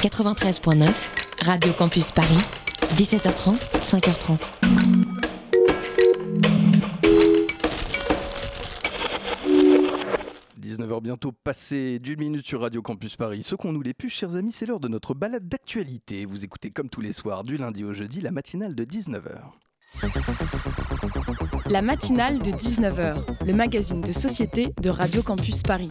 93.9, Radio Campus Paris, 17h30, 5h30. h bientôt passé d'une minute sur Radio Campus Paris. Ce qu'on nous les puces, chers amis, c'est l'heure de notre balade d'actualité. Vous écoutez comme tous les soirs, du lundi au jeudi, la matinale de 19h. La matinale de 19h, le magazine de société de Radio Campus Paris.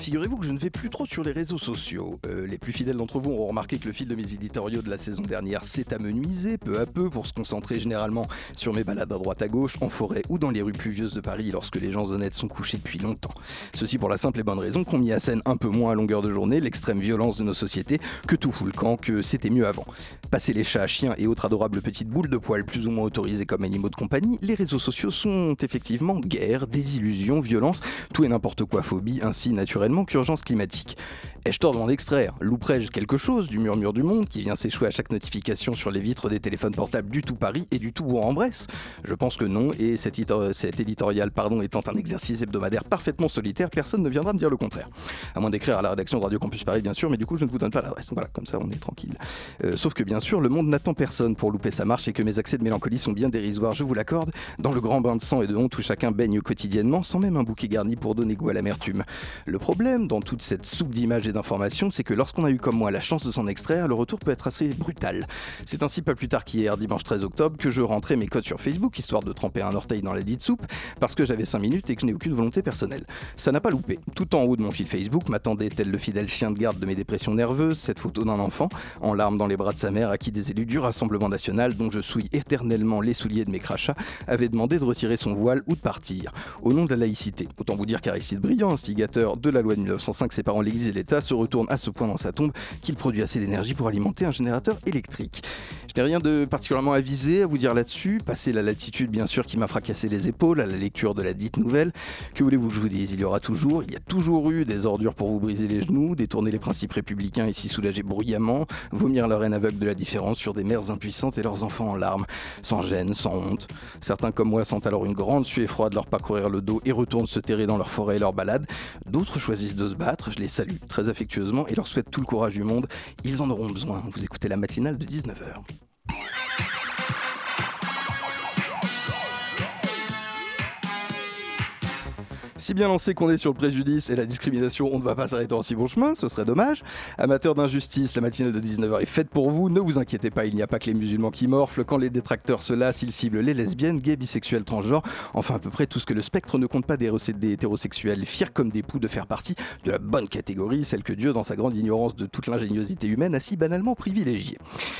Figurez-vous que je ne vais plus trop sur les réseaux sociaux. Euh, les plus fidèles d'entre vous auront remarqué que le fil de mes éditoriaux de la saison dernière s'est amenuisé peu à peu pour se concentrer généralement sur mes balades à droite à gauche, en forêt ou dans les rues pluvieuses de Paris lorsque les gens honnêtes sont couchés depuis longtemps. Ceci pour la simple et bonne raison qu'on mis à scène un peu moins à longueur de journée l'extrême violence de nos sociétés, que tout fout le camp, que c'était mieux avant. Passer les chats, chiens et autres adorables petites boules de poils plus ou moins autorisées comme animaux de compagnie, les réseaux sociaux sont effectivement guerre, désillusion, violence, tout et n'importe quoi phobie, ainsi naturellement qu'urgence climatique. Ai-je tort d'en extraire Louperai-je quelque chose du murmure du monde qui vient s'échouer à chaque notification sur les vitres des téléphones portables du tout Paris et du tout Bourg-en-Bresse Je pense que non, et cet, éditorial pardon, étant un exercice hebdomadaire parfaitement solitaire, personne ne viendra me dire le contraire. À moins d'écrire à la rédaction de Radio Campus Paris, bien sûr, mais du coup, je ne vous donne pas l'adresse. Voilà, comme ça, on est tranquille. Euh, sauf que, bien sûr, le monde n'attend personne pour louper sa marche et que mes accès de mélancolie sont bien dérisoires, je vous l'accorde, dans le grand bain de sang et de honte où chacun baigne quotidiennement, sans même un bouquet garni pour donner goût à l'amertume. Le problème, dans toute cette soupe d'images et d'informations, c'est que lorsqu'on a eu comme moi la chance de s'en extraire, le retour peut être assez brutal. C'est ainsi pas plus tard qu'hier, dimanche 13 octobre, que je rentrais mes codes sur Facebook, histoire de tremper un orteil dans la dite soupe, parce que j'avais 5 minutes et que je n'ai aucune volonté personnelle. Ça n'a pas loupé. Tout en haut de mon fil Facebook m'attendait, tel le fidèle chien de garde de mes dépressions nerveuses, cette photo d'un enfant, en larmes dans les bras de sa mère, à qui des élus du Rassemblement national, dont je souille éternellement les souliers de mes crachats, avaient demandé de retirer son voile ou de partir, au nom de la laïcité. Autant vous dire qu'Aristide Briand, instigateur de la loi de 1905 séparant l'Église et l'État, se retourne à ce point dans sa tombe qu'il produit assez d'énergie pour alimenter un générateur électrique. Je n'ai rien de particulièrement avisé à vous dire là-dessus, passer la latitude bien sûr qui m'a fracassé les épaules à la lecture de la dite nouvelle. Que voulez-vous que je vous dise? Il y aura toujours, il y a toujours eu des ordures pour vous briser les genoux, détourner les principes républicains et s'y soulager bruyamment, vomir leur haine aveugle de la différence sur des mères impuissantes et leurs enfants en larmes, sans gêne, sans honte. Certains comme moi sentent alors une grande suée froide leur parcourir le dos et retournent se terrer dans leur forêt et leur balade. D'autres choisissent de se battre, je les salue très affectueusement et leur souhaite tout le courage du monde. Ils en auront besoin. Vous écoutez la matinale de 19h. Si bien lancé qu'on est sur le préjudice et la discrimination, on ne va pas s'arrêter en si bon chemin, ce serait dommage. Amateur d'injustice, la matinale de 19h est faite pour vous. Ne vous inquiétez pas, il n'y a pas que les musulmans qui morflent. Quand les détracteurs se lassent, ils ciblent les lesbiennes, gays, bisexuels, transgenres, enfin à peu près tout ce que le spectre ne compte pas des, des hétérosexuels, fiers comme des poux de faire partie de la bonne catégorie, celle que Dieu, dans sa grande ignorance de toute l'ingéniosité humaine, a si banalement privilégiée.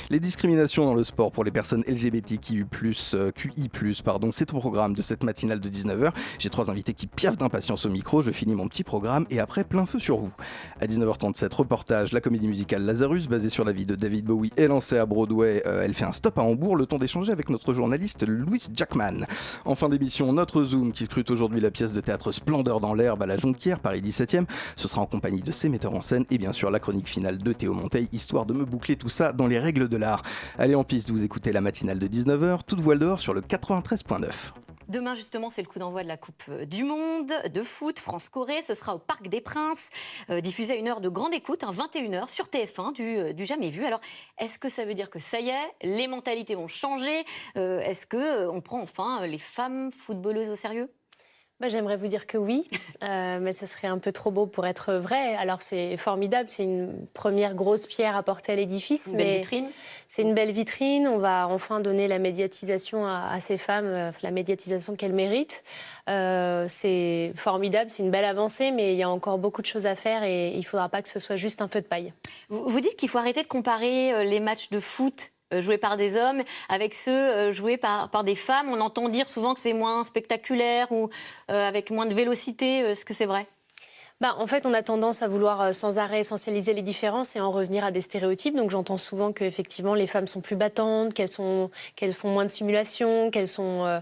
Les discriminations dans le sport pour les personnes LGBTQI+, euh, QI+, pardon, c'est au programme de cette matinale de 19h. J'ai trois invités qui piaffent d'impatience Patience au micro, je finis mon petit programme et après plein feu sur vous. À 19h37, reportage, la comédie musicale Lazarus, basée sur la vie de David Bowie, est lancée à Broadway. Euh, elle fait un stop à Hambourg, le temps d'échanger avec notre journaliste Louis Jackman. En fin d'émission, notre Zoom qui scrute aujourd'hui la pièce de théâtre Splendeur dans l'herbe à la Jonquière, Paris 17e. Ce sera en compagnie de ses metteurs en scène et bien sûr la chronique finale de Théo Monteil, histoire de me boucler tout ça dans les règles de l'art. Allez en piste, vous écoutez la matinale de 19h, toute voile dehors sur le 93.9. Demain, justement, c'est le coup d'envoi de la Coupe euh, du Monde de foot France-Corée. Ce sera au Parc des Princes, euh, diffusé à une heure de grande écoute, 21h sur TF1, du, euh, du, jamais vu. Alors, est-ce que ça veut dire que ça y est, les mentalités vont changer Est-ce qu'on prend enfin les femmes footballeuses au sérieux? Bah, j'aimerais vous dire que oui, euh, mais ce serait un peu trop beau pour être vrai. Alors c'est formidable, c'est une première grosse pierre à porter à l'édifice. mais vitrine. C'est une belle vitrine. On va enfin donner la médiatisation à, ces femmes, euh, la médiatisation qu'elles méritent. Euh, c'est formidable, c'est une belle avancée, mais il y a encore beaucoup de choses à faire et il ne faudra pas que ce soit juste un feu de paille. vous dites qu'il faut arrêter de comparer les matchs de foot joués par des hommes avec ceux euh, joués par, par des femmes. On entend dire souvent que c'est moins spectaculaire ou euh, avec moins de vélocité. Est-ce que c'est vrai? Bah, En fait, on a tendance à vouloir euh, sans arrêt essentialiser les différences et en revenir à des stéréotypes. Donc j'entends souvent qu'effectivement, les femmes sont plus battantes, qu'elles qu'elles font moins de simulations, qu'elles sont euh, euh,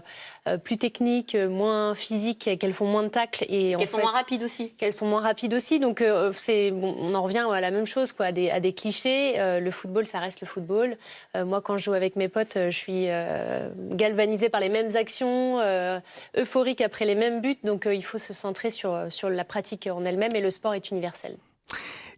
plus techniques, moins physiques, qu'elles font moins de tacles. Et qu'elles sont moins rapides aussi. Qu'elles sont moins rapides aussi. Donc c'est, on en revient à la même chose, quoi, à, des, à des clichés. le football, ça reste le football. moi, quand je joue avec mes potes, je suis galvanisée par les mêmes actions, euphorique après les mêmes buts. Donc il faut se centrer sur, sur la pratique en elle-même et le sport est universel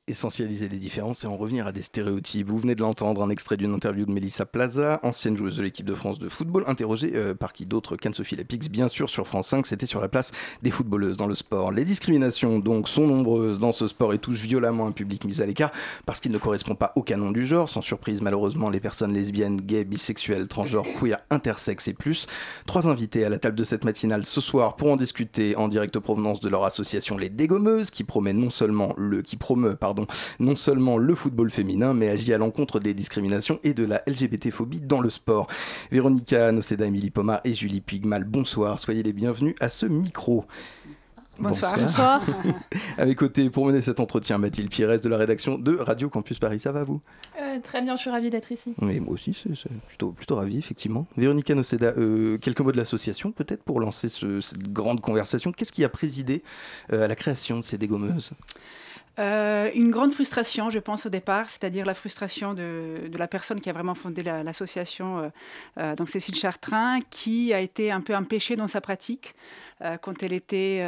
essentialiser les différences et en revenir à des stéréotypes. Vous venez de l'entendre, un extrait d'une interview de Melissa Plaza, ancienne joueuse de l'équipe de France de football, interrogée euh, par qui d'autre qu'Anne-Sophie Lapix, bien sûr, sur France 5, c'était sur la place des footballeuses dans le sport. Les discriminations, donc, sont nombreuses dans ce sport et touchent violemment un public mis à l'écart parce qu'il ne correspond pas au canon du genre. Sans surprise, malheureusement, les personnes lesbiennes, gays, bisexuelles, transgenres, queer, intersexes et plus. Trois invités à la table de cette matinale ce soir pour en discuter en direct provenance de leur association Les Dégommeuses, qui promet non seulement le, qui promeut, non seulement le football féminin, mais agit à l'encontre des discriminations et de la LGBT-phobie dans le sport. Véronica Noceda, Émilie Pomar et Julie Pigmal, bonsoir, soyez les bienvenus à ce micro. Bonsoir. Bonsoir. à mes côtés, pour mener cet entretien, Mathilde Pires de la rédaction de Radio Campus Paris. Ça va vous? Euh, Très bien, je suis ravie d'être ici. Oui, moi aussi, c'est plutôt, plutôt ravi, effectivement. Véronica Noceda, euh, quelques mots de l'association, peut-être, pour lancer cette grande conversation. Qu'est-ce qui a présidé euh, à la création de ces dégommeuses euh, une grande frustration, je pense, au départ, c'est-à-dire la frustration de, la personne qui a vraiment fondé l'association, euh, euh, donc Cécile Chartrain, qui a été un peu empêchée dans sa pratique. quand, elle était,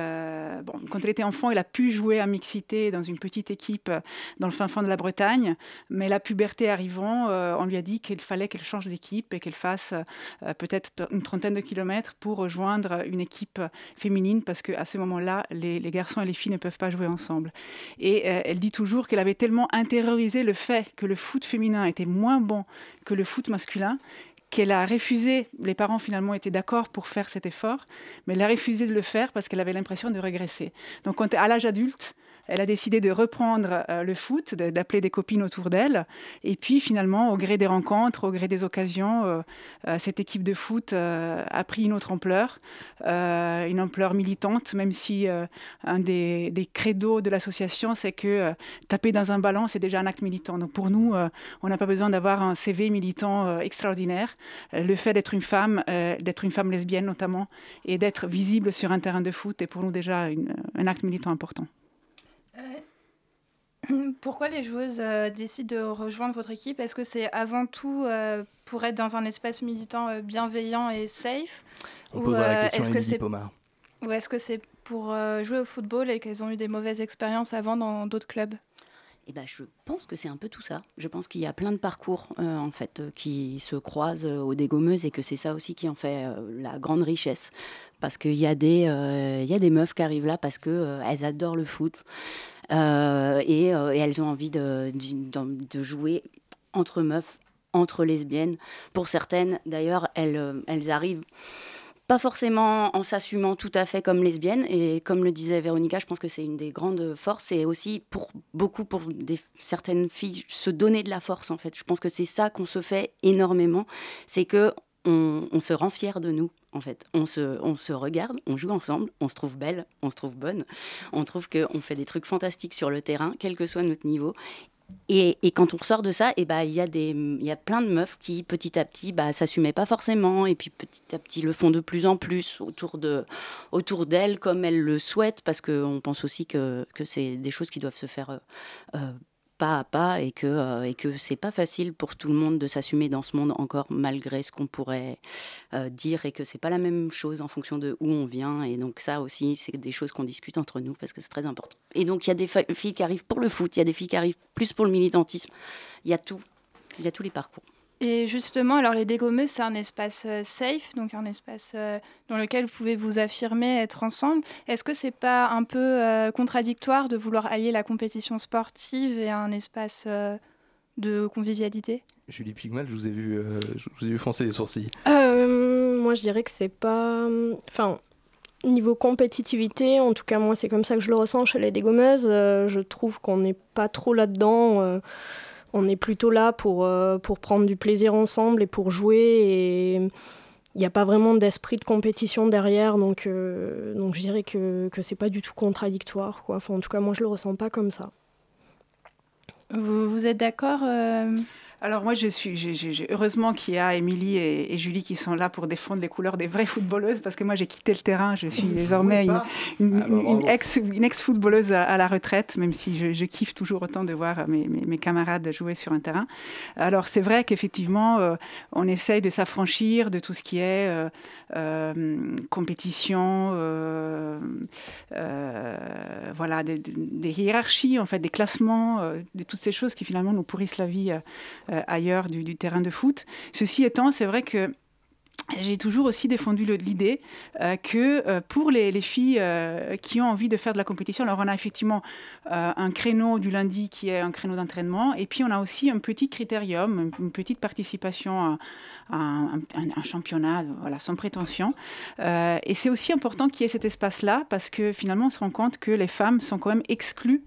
bon, quand elle était enfant, elle a pu jouer à mixité dans une petite équipe dans le fin fond de la Bretagne, mais la puberté arrivant, on lui a dit qu'il fallait qu'elle change d'équipe et qu'elle fasse peut-être une trentaine de kilomètres pour rejoindre une équipe féminine, parce qu'à ce moment-là, les, les, garçons et les filles ne peuvent pas jouer ensemble. Et euh, elle dit toujours qu'elle avait tellement intériorisé le fait que le foot féminin était moins bon que le foot masculin qu'elle a refusé, les parents finalement étaient d'accord pour faire cet effort, mais elle a refusé de le faire parce qu'elle avait l'impression de régresser. Donc quand, à l'âge adulte, elle a décidé de reprendre euh, le foot, d'appeler des copines autour d'elle. Et puis finalement, au gré des rencontres, au gré des occasions, euh, euh, cette équipe de foot a pris une autre ampleur, une ampleur militante, même si un des, des, credos de l'association, c'est que taper dans un ballon, c'est déjà un acte militant. Donc pour nous, on n'a pas besoin d'avoir un CV militant extraordinaire. le fait d'être une femme, d'être une femme lesbienne notamment, et d'être visible sur un terrain de foot est pour nous déjà un acte militant important. Pourquoi les joueuses euh, décident de rejoindre votre équipe? Est-ce que c'est avant tout euh, pour être dans un espace militant euh, bienveillant et safe? Ou est-ce que c'est ou est-ce que c'est pour jouer au football et qu'elles ont eu des mauvaises expériences avant dans d'autres clubs? Eh ben, je pense que c'est un peu tout ça. Je pense qu'il y a plein de parcours en fait qui se croisent aux dégommeuses et que c'est ça aussi qui en fait la grande richesse. Parce qu'il y, a des, y meufs qui arrivent là parce qu'elles adorent le foot, euh, euh, et, elles ont envie de, jouer entre meufs, entre lesbiennes. Pour certaines, d'ailleurs, euh, elles arrivent pas forcément en s'assumant tout à fait comme lesbiennes. Et comme le disait Véronica, je pense que c'est une des grandes forces. Et aussi pour beaucoup, pour des, certaines filles, se donner de la force, en fait. Je pense que c'est ça qu'on se fait énormément. C'est que on, se rend fier de nous, en fait. On se, on se regarde, on joue ensemble, on se trouve belle, on se trouve bonne, on trouve qu'on fait des trucs fantastiques sur le terrain, quel que soit notre niveau. Et, quand on sort de ça, eh bah, il y, a y a plein de meufs qui, petit à petit, bah, s'assumaient pas forcément, et puis petit à petit le font de plus en plus autour, de, autour d'elles, comme elles le souhaitent, parce qu'on pense aussi que, que c'est des choses qui doivent se faire euh, euh, pas à pas et que euh, et que c'est pas facile pour tout le monde de s'assumer dans ce monde encore malgré ce qu'on pourrait euh, dire et que c'est pas la même chose en fonction de où on vient et donc ça aussi c'est des choses qu'on discute entre nous parce que c'est très important. Et donc il y a des filles qui arrivent pour le foot, il y a des filles qui arrivent plus pour le militantisme, il y a tout, il y a tous les parcours. Et justement, alors les dégommeuses, c'est un espace euh, safe, donc un espace euh, dans lequel vous pouvez vous affirmer, être ensemble. Est-ce que c'est pas un peu euh, contradictoire de vouloir allier la compétition sportive et un espace de convivialité? Julie Pigmal, je vous ai vu, je vous ai vu foncer les sourcils. moi, je dirais que c'est pas, enfin. Niveau compétitivité, en tout cas moi c'est comme ça que je le ressens chez les dégommeuses, je trouve qu'on n'est pas trop là-dedans on est plutôt là pour, euh, pour prendre du plaisir ensemble et pour jouer et, il n'y a pas vraiment d'esprit de compétition derrière, donc, donc je dirais que, que c'est pas du tout contradictoire. En tout cas, moi, je le ressens pas comme ça. Vous, vous êtes d'accord alors moi, je suis, heureusement qu'il y a Émilie et, Julie qui sont là pour défendre les couleurs des vraies footballeuses, parce que moi, j'ai quitté le terrain. Je suis désormais une, ah, bah, ex, une ex-footballeuse à, la retraite, même si je, kiffe toujours autant de voir mes, mes, camarades jouer sur un terrain. Alors c'est vrai qu'effectivement, euh, on essaye de s'affranchir de tout ce qui est euh, euh, compétition, voilà, des, des, hiérarchies, en fait, des classements, de toutes ces choses qui finalement nous pourrissent la vie ailleurs du, terrain de foot. Ceci étant, c'est vrai que j'ai toujours aussi défendu l'idée euh, que euh, pour les, filles qui ont envie de faire de la compétition, alors on a effectivement un créneau du lundi qui est un créneau d'entraînement, et puis on a aussi un petit critérium, une petite participation un, championnat, voilà, sans prétention. et c'est aussi important qu'il y ait cet espace-là, parce que finalement on se rend compte que les femmes sont quand même exclues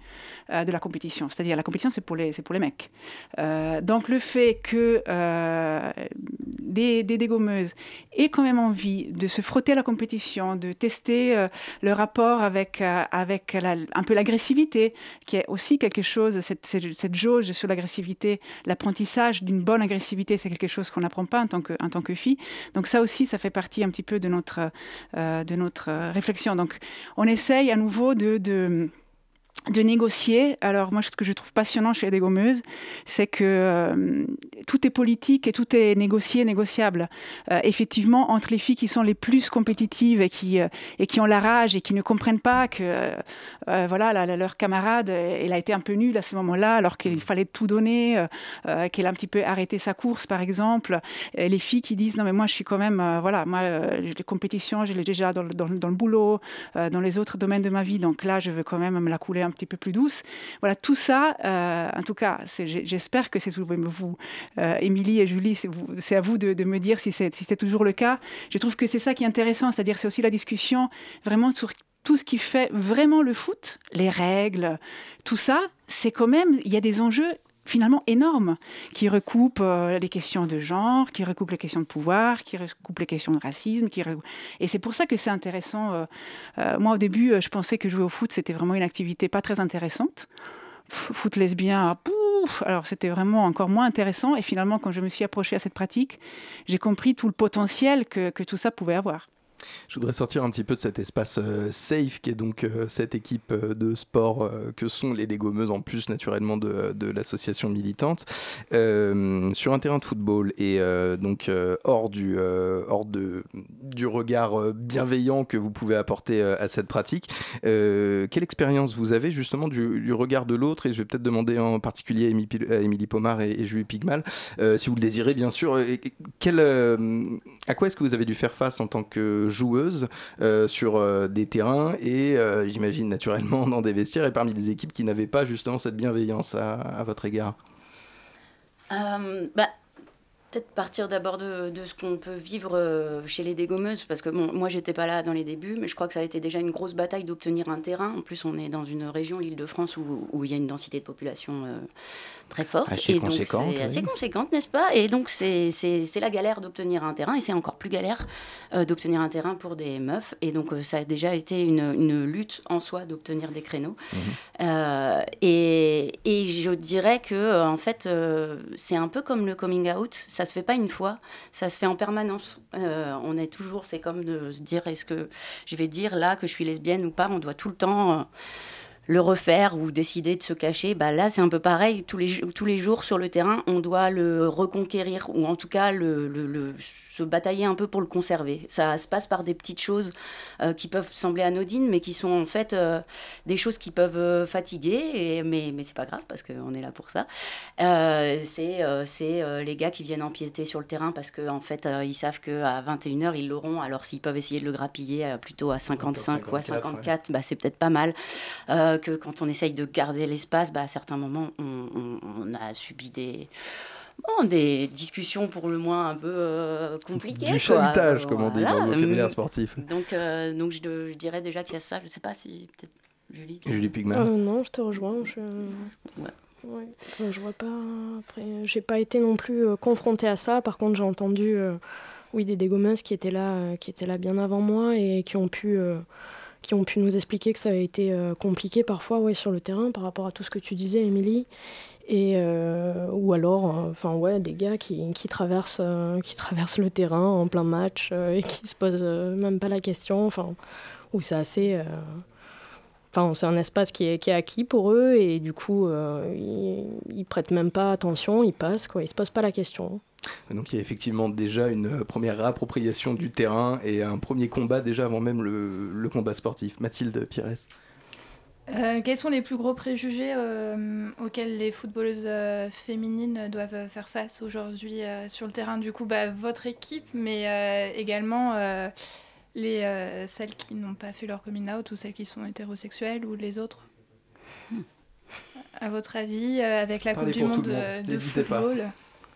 euh, de la compétition. C'est-à-dire la compétition, c'est pour les, pour les mecs. Euh, donc le fait que euh, des, des, dégommeuses aient quand même envie de se frotter à la compétition, de tester le rapport avec, avec un peu l'agressivité, qui est aussi quelque chose, cette, cette, jauge sur l'agressivité, l'apprentissage d'une bonne agressivité, c'est quelque chose qu'on n'apprend pas en tant, en tant que fille. Donc ça aussi, ça fait partie un petit peu de notre, de notre réflexion. Donc on essaye à nouveau de de négocier. Alors moi, ce que je trouve passionnant chez les gommeuses, c'est que euh, tout est politique et tout est négocié, négociable. Euh, effectivement, entre les filles qui sont les plus compétitives et qui, euh, et qui ont la rage et qui ne comprennent pas que voilà, leur camarade, elle a été un peu nulle à ce moment-là, alors qu'il fallait tout donner, qu'elle a un petit peu arrêté sa course, par exemple. Les filles qui disent non mais moi je suis quand même voilà moi les compétitions je l'ai déjà dans, dans, le boulot, dans les autres domaines de ma vie, donc là je veux quand même me la couler un petit peu plus douce. Voilà, tout ça, euh, en tout cas, j'espère que c'est vous, euh, Émilie et Julie, c'est à vous de, me dire si c'est toujours le cas. Je trouve que c'est ça qui est intéressant, c'est-à-dire c'est aussi la discussion vraiment sur tout ce qui fait vraiment le foot, les règles, tout ça, c'est quand même, il y a des enjeux finalement énorme, qui recoupe euh, les questions de genre, qui recoupe les questions de pouvoir, qui recoupe les questions de racisme. Et c'est pour ça que c'est intéressant. Euh, euh, moi, au début, je pensais que jouer au foot, c'était vraiment une activité pas très intéressante. foot lesbien, pouf, alors c'était vraiment encore moins intéressant. Et finalement, quand je me suis approchée à cette pratique, j'ai compris tout le potentiel que tout ça pouvait avoir. Je voudrais sortir un petit peu de cet espace euh, safe qui est donc euh, cette équipe euh, de sport que sont les dégommeuses en plus naturellement de, l'association militante sur un terrain de football et donc hors du hors de du regard bienveillant que vous pouvez apporter à cette pratique. quelle expérience vous avez justement du, regard de l'autre? Et je vais peut-être demander en particulier à Émilie Pomar et, Julie Pigmal si vous le désirez bien sûr. À quoi est-ce que vous avez dû faire face en tant que joueuses euh, sur euh, des terrains et euh, j'imagine naturellement dans des vestiaires et parmi des équipes qui n'avaient pas justement cette bienveillance à, votre égard. Bah, Peut-être partir d'abord de, ce qu'on peut vivre chez les dégommeuses, parce que bon, moi j'étais pas là dans les débuts, mais je crois que ça a été déjà une grosse bataille d'obtenir un terrain. En plus, on est dans une région, l'Île-de-France, où, où, il y a une densité de population très forte. et donc c'est assez conséquente, n'est-ce pas? Et donc c'est la galère d'obtenir un terrain, et c'est encore plus galère euh, d'obtenir un terrain pour des meufs. Et donc euh, ça a déjà été une, une lutte en soi d'obtenir des créneaux. Mhm. Euh, et, et, je dirais que en fait c'est un peu comme le coming out, ça se fait pas une fois, ça se fait en permanence. on est toujours, c'est comme de se dire est-ce que je vais dire là que je suis lesbienne ou pas, on doit tout le temps le refaire ou décider de se cacher, bah là c'est un peu pareil. Tous les, tous les jours sur le terrain, on doit le reconquérir ou en tout cas le, le se batailler un peu pour le conserver. Ça se passe par des petites choses euh, qui peuvent sembler anodines, mais qui sont en fait euh, des choses qui peuvent euh, fatiguer, et, mais, mais c'est pas grave parce qu'on est là pour ça. c'est c'est les gars qui viennent empiéter sur le terrain parce qu'en en fait, ils savent qu'à 21h, ils l'auront. Alors s'ils peuvent essayer de le grappiller plutôt à 55 ou à 54, bah, c'est peut-être pas mal. Que quand on essaye de garder l'espace, bah, à certains moments, on a subi des des discussions pour le moins un peu euh, compliquées. Du chahutage, comme on dit dans le vocabulaire sportif. Donc, euh, donc je, dirais déjà qu'il y a ça. Je ne sais pas si peut-être Julie. Julie Pigman. Euh, non, je te rejoins. Je... Ouais. je vois pas. Après, j'ai pas été non plus confrontée à ça. Par contre, j'ai entendu oui, des dégommeuses qui étaient là, qui étaient là bien avant moi et qui ont pu qui ont pu nous expliquer que ça a été compliqué parfois ouais, sur le terrain par rapport à tout ce que tu disais, Émilie. Et, euh, ou alors, euh, enfin ouais, des gars qui, qui traversent, euh, qui traversent le terrain en plein match et qui se posent même pas la question. Enfin, où c'est assez. Enfin, c'est un espace qui est, qui est, acquis pour eux et du coup, ils, ils, prêtent même pas attention, ils passent, quoi, ils se posent pas la question. Donc il y a effectivement déjà une première réappropriation du terrain et un premier combat déjà avant même le, le combat sportif. Mathilde Pires. Euh, quels sont les plus gros préjugés euh, auxquels les footballeuses euh, féminines doivent faire face aujourd'hui sur le terrain? Du coup, bah, votre équipe, mais également les, celles qui n'ont pas fait leur coming out ou celles qui sont hétérosexuelles ou les autres hmm. À votre avis, avec la Coupe du Monde de football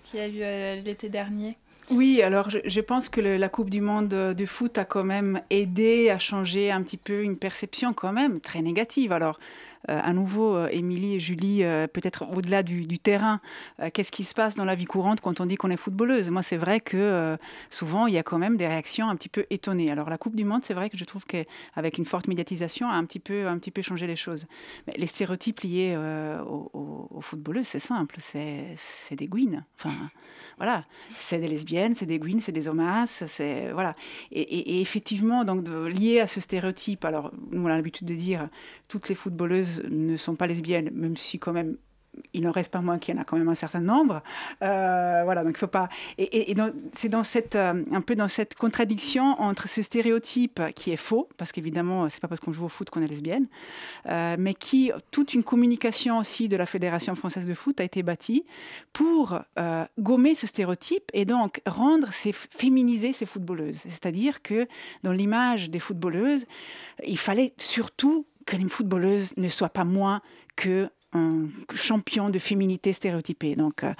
qui a eu l'été dernier oui, alors je, pense que la Coupe du Monde de foot a quand même aidé à changer un petit peu une perception quand même très négative. Alors, euh, à nouveau, euh, Émilie et Julie, euh, peut-être au-delà du, terrain, qu'est-ce qui se passe dans la vie courante quand on dit qu'on est footballeuse? Moi, c'est vrai que souvent, il y a quand même des réactions un petit peu étonnées. Alors, la Coupe du Monde, c'est vrai que je trouve qu'avec une forte médiatisation, a un petit peu, un petit peu changé les choses. Mais les stéréotypes liés aux, footballeuses, c'est simple, c'est des gouines. Enfin, voilà, c'est des lesbiennes, c'est des gouines, c'est des homas, c'est voilà. Et, effectivement, donc lié à ce stéréotype, alors nous on a l'habitude de dire toutes les footballeuses ne sont pas lesbiennes, même si quand même il n'en reste pas moins qu'il y en a quand même un certain nombre. Euh, voilà, donc il faut pas. Et, c'est dans cette, euh, un peu dans cette contradiction entre ce stéréotype qui est faux, parce qu'évidemment, c'est pas parce qu'on joue au foot qu'on est lesbienne, euh, mais qui toute une communication aussi de la Fédération française de foot a été bâtie pour gommer ce stéréotype et donc rendre ces féminiser ces footballeuses. C'est-à-dire que dans l'image des footballeuses, il fallait surtout que les footballeuses ne soient pas moins que un champion de féminité stéréotypée. Donc, euh,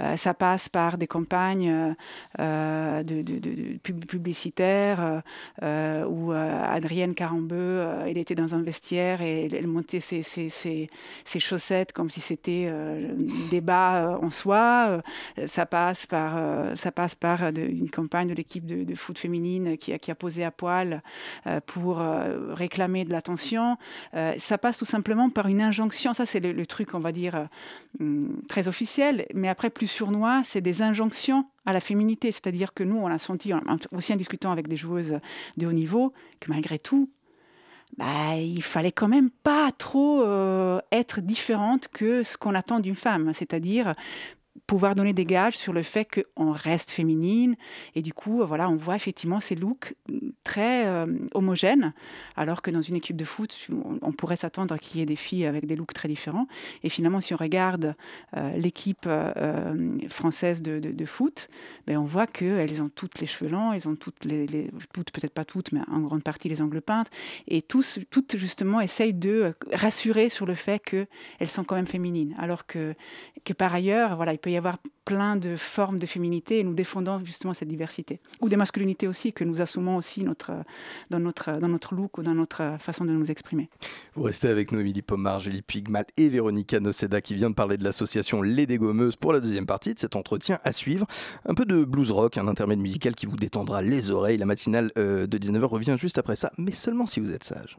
euh, ça passe par des campagnes euh, de, publicitaires où Adrienne Carambeu, elle était dans un vestiaire et elle, montait ses, ses, ses, chaussettes comme si c'était un débat en soi. ça passe par, ça passe par une campagne de l'équipe de, foot féminine qui qui a posé à poil pour réclamer de l'attention. ça passe tout simplement par une injonction. Ça, c'est le, truc, on va dire, euh, hum, très officiel. Mais après, plus surnois, c'est des injonctions à la féminité. C'est-à-dire que nous, on a senti, aussi en discutant avec des joueuses de haut niveau, que malgré tout, bah, il fallait quand même pas trop euh, être différente que ce qu'on attend d'une femme, c'est-à-dire pouvoir donner des gages sur le fait qu'on reste féminine. Et du coup, voilà, on voit effectivement ces looks très euh, homogènes, alors que dans une équipe de foot, on, pourrait s'attendre qu'il y ait des filles avec des looks très différents. Et finalement, si on regarde euh, l'équipe euh, française de, de, foot, ben on voit qu'elles ont toutes les cheveux longs, elles ont toutes les, toutes, peut-être pas toutes, mais en grande partie les ongles peintes, et tous, toutes justement essayent de rassurer sur le fait qu'elles sont quand même féminines, alors que, que par ailleurs, voilà, il peut y avoir plein de formes de féminité et nous défendons justement cette diversité. Ou des masculinités aussi, que nous assumons aussi notre, dans, notre, dans notre look ou dans notre façon de nous exprimer. Vous restez avec nous, Émilie Pomar, Julie Pigmal et Véronica Noceda qui vient de parler de l'association Les Dégommeuses pour la deuxième partie de cet entretien à suivre. Un peu de blues rock, un intermède musical qui vous détendra les oreilles. La matinale euh, de 19h revient juste après ça, mais seulement si vous êtes sage.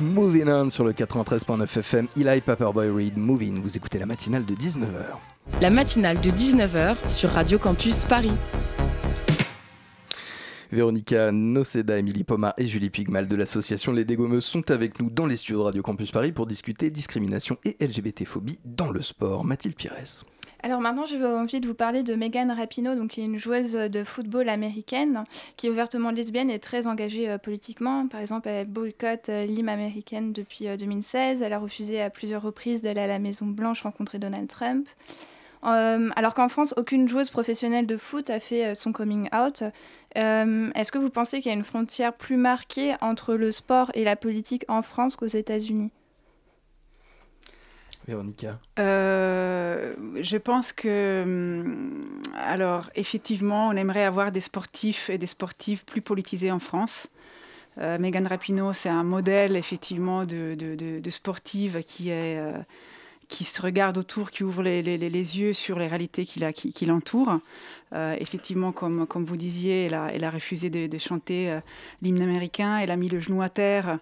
Moving on sur le 93.9 FM. Eli Paperboy Reed Moving. Vous écoutez la matinale de 19h. La matinale de 19h sur Radio Campus Paris. Véronica Noceda, Émilie Pomar et Julie Pigmal de l'association Les Dégommeuses sont avec nous dans les studios de Radio Campus Paris pour discuter discrimination et LGBT-phobie dans le sport. Mathilde Pires. Alors maintenant, j'ai envie de vous parler de Megan Rapinoe, donc, qui est une joueuse de football américaine, qui est ouvertement lesbienne et très engagée euh, politiquement. Par exemple, elle boycotte euh, américaine depuis euh, 2016. Elle a refusé à plusieurs reprises d'aller à la Maison Blanche rencontrer Donald Trump. Euh, alors qu'en France, aucune joueuse professionnelle de foot a fait euh, son coming out. Euh, Est-ce que vous pensez qu'il y a une frontière plus marquée entre le sport et la politique en France qu'aux États-Unis? Véronica. Euh, je pense que, hum, alors, effectivement, on aimerait avoir des sportifs et des sportives plus politisés en France. Euh, Megan Rapinoe, c'est un modèle, effectivement, de, sportive qui est. euh, qui se regarde autour, qui ouvre les, yeux sur les réalités qui l'entourent. Euh, effectivement, comme, comme vous disiez, elle a, elle a refusé de, chanter euh, l'hymne américain. Elle a mis le genou à terre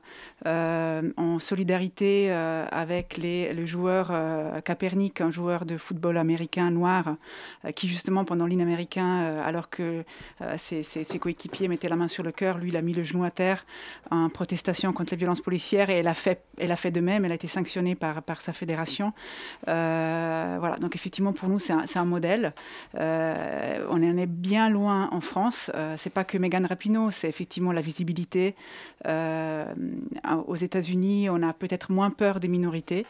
euh, en solidarité avec les, le joueur Kaepernick, un joueur de football américain noir, qui justement pendant l'hymne américain, alors que ses, ses- coéquipiers mettaient la main sur le cœur, lui, il a mis le genou à terre en protestation contre les violences policières et elle a fait, elle a fait de même. Elle a été sanctionnée par, par sa fédération. Voilà, donc effectivement, pour nous, c'est un, un modèle. Euh, on en est bien loin en France. Euh, c'est pas que Megan Rapinoe, c'est effectivement la visibilité. Euh, aux États-Unis, on a peut-être moins peur des minorités.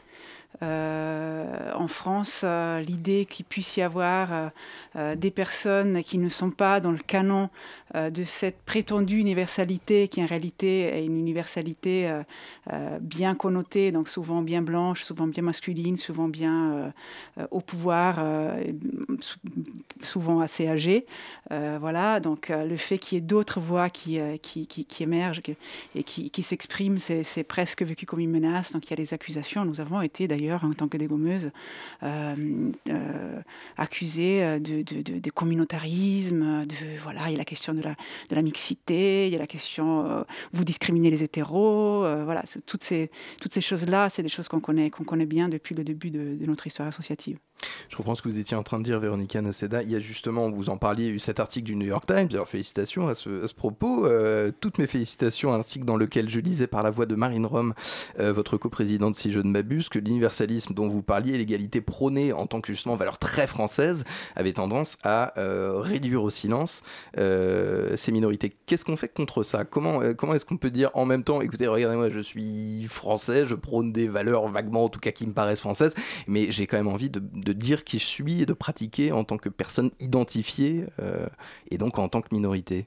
Euh, en France, l'idée qu'il puisse y avoir des personnes qui ne sont pas dans le canon de cette prétendue universalité, qui en réalité est une universalité euh, euh, bien connotée, donc souvent bien blanche, souvent bien masculine, souvent bien euh, euh, au pouvoir, euh, souvent assez âgée. Euh, voilà, donc euh, le fait qu'il y ait d'autres voix qui, euh, qui, qui- émergent et qui, qui s'expriment, c'est presque vécu comme une menace. Donc il y a des accusations. Nous avons été d'ailleurs, en tant que dégommeuses, euh, euh, euh, de, de- de communautarisme. De, voilà, il y a la question de de la mixité, il y a la question euh, vous discriminez les hétéros. euh, voilà, toutes ces, toutes ces choses-là, c'est des choses qu'on connaît, qu'on connaît bien depuis le début de notre histoire associative. Je comprends ce que vous étiez en train de dire, Véronica Noceda. Il y a justement, vous en parliez, eu cet article du New York Times. Alors, félicitations à ce, à propos. Euh, toutes mes félicitations, un article dans lequel je lisais par la voix de Marine Rome, euh, votre coprésidente, si je ne m'abuse, que l'universalisme dont vous parliez, l'égalité prônée en tant que justement valeur très française, avait tendance à euh, réduire au silence euh, ces minorités. Qu'est-ce qu'on fait contre ça? Comment, comment est-ce qu'on peut dire en même temps, écoutez, regardez-moi, je suis français, je prône des valeurs vaguement, en tout cas, qui me paraissent françaises, mais j'ai quand même envie de dire qui je suis et de pratiquer en tant que personne identifiée euh, et donc en tant que minorité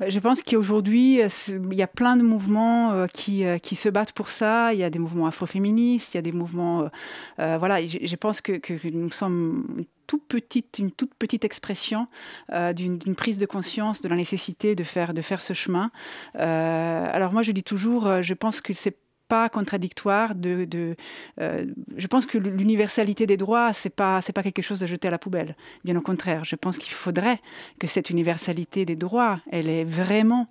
Euh, Je pense qu'aujourd'hui, euh, il y a plein de mouvements euh, qui, qui se battent pour ça. Il y a des mouvements afroféministes, il y a des mouvements... voilà, je, pense que, nous sommes une toute petite, une toute petite expression d'une prise de conscience de la nécessité de faire, de faire ce chemin. Alors moi, je dis toujours, je pense que c'est pas contradictoire de, de euh, je pense que l'universalité des droits c'est pas c'est pas quelque chose à jeter à la poubelle. Bien au contraire je pense qu'il faudrait que cette universalité des droits elle est vraiment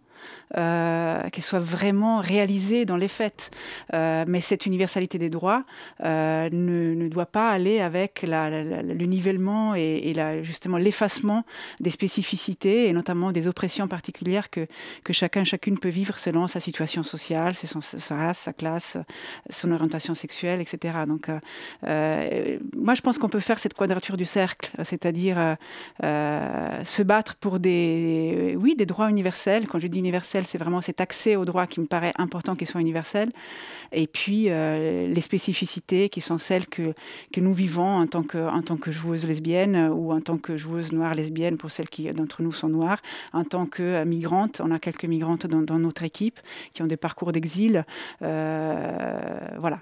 qu'elle soit vraiment réalisée dans les faits. Euh, mais cette universalité des droits euh, ne, doit pas aller avec la- le nivellement et, justement l'effacement des spécificités et notamment des oppressions particulières que, que chacun chacune peut vivre selon sa situation sociale, sa race, sa classe, son orientation sexuelle, etc. Donc, euh, euh, moi, je pense qu'on peut faire cette quadrature du cercle, c'est-à-dire euh, euh, se battre pour des, oui, des droits universels. Quand je dis universels, c'est vraiment cet accès au droit qui me paraît important qu'il soit universel. Et puis euh, les spécificités qui sont celles que, que nous vivons en tant que, en tant que joueuse lesbienne ou en tant que joueuse noire lesbienne pour celles qui d'entre nous sont noires, en tant que migrante. On a quelques migrantes dans, notre équipe qui ont des parcours d'exil. Euh, voilà,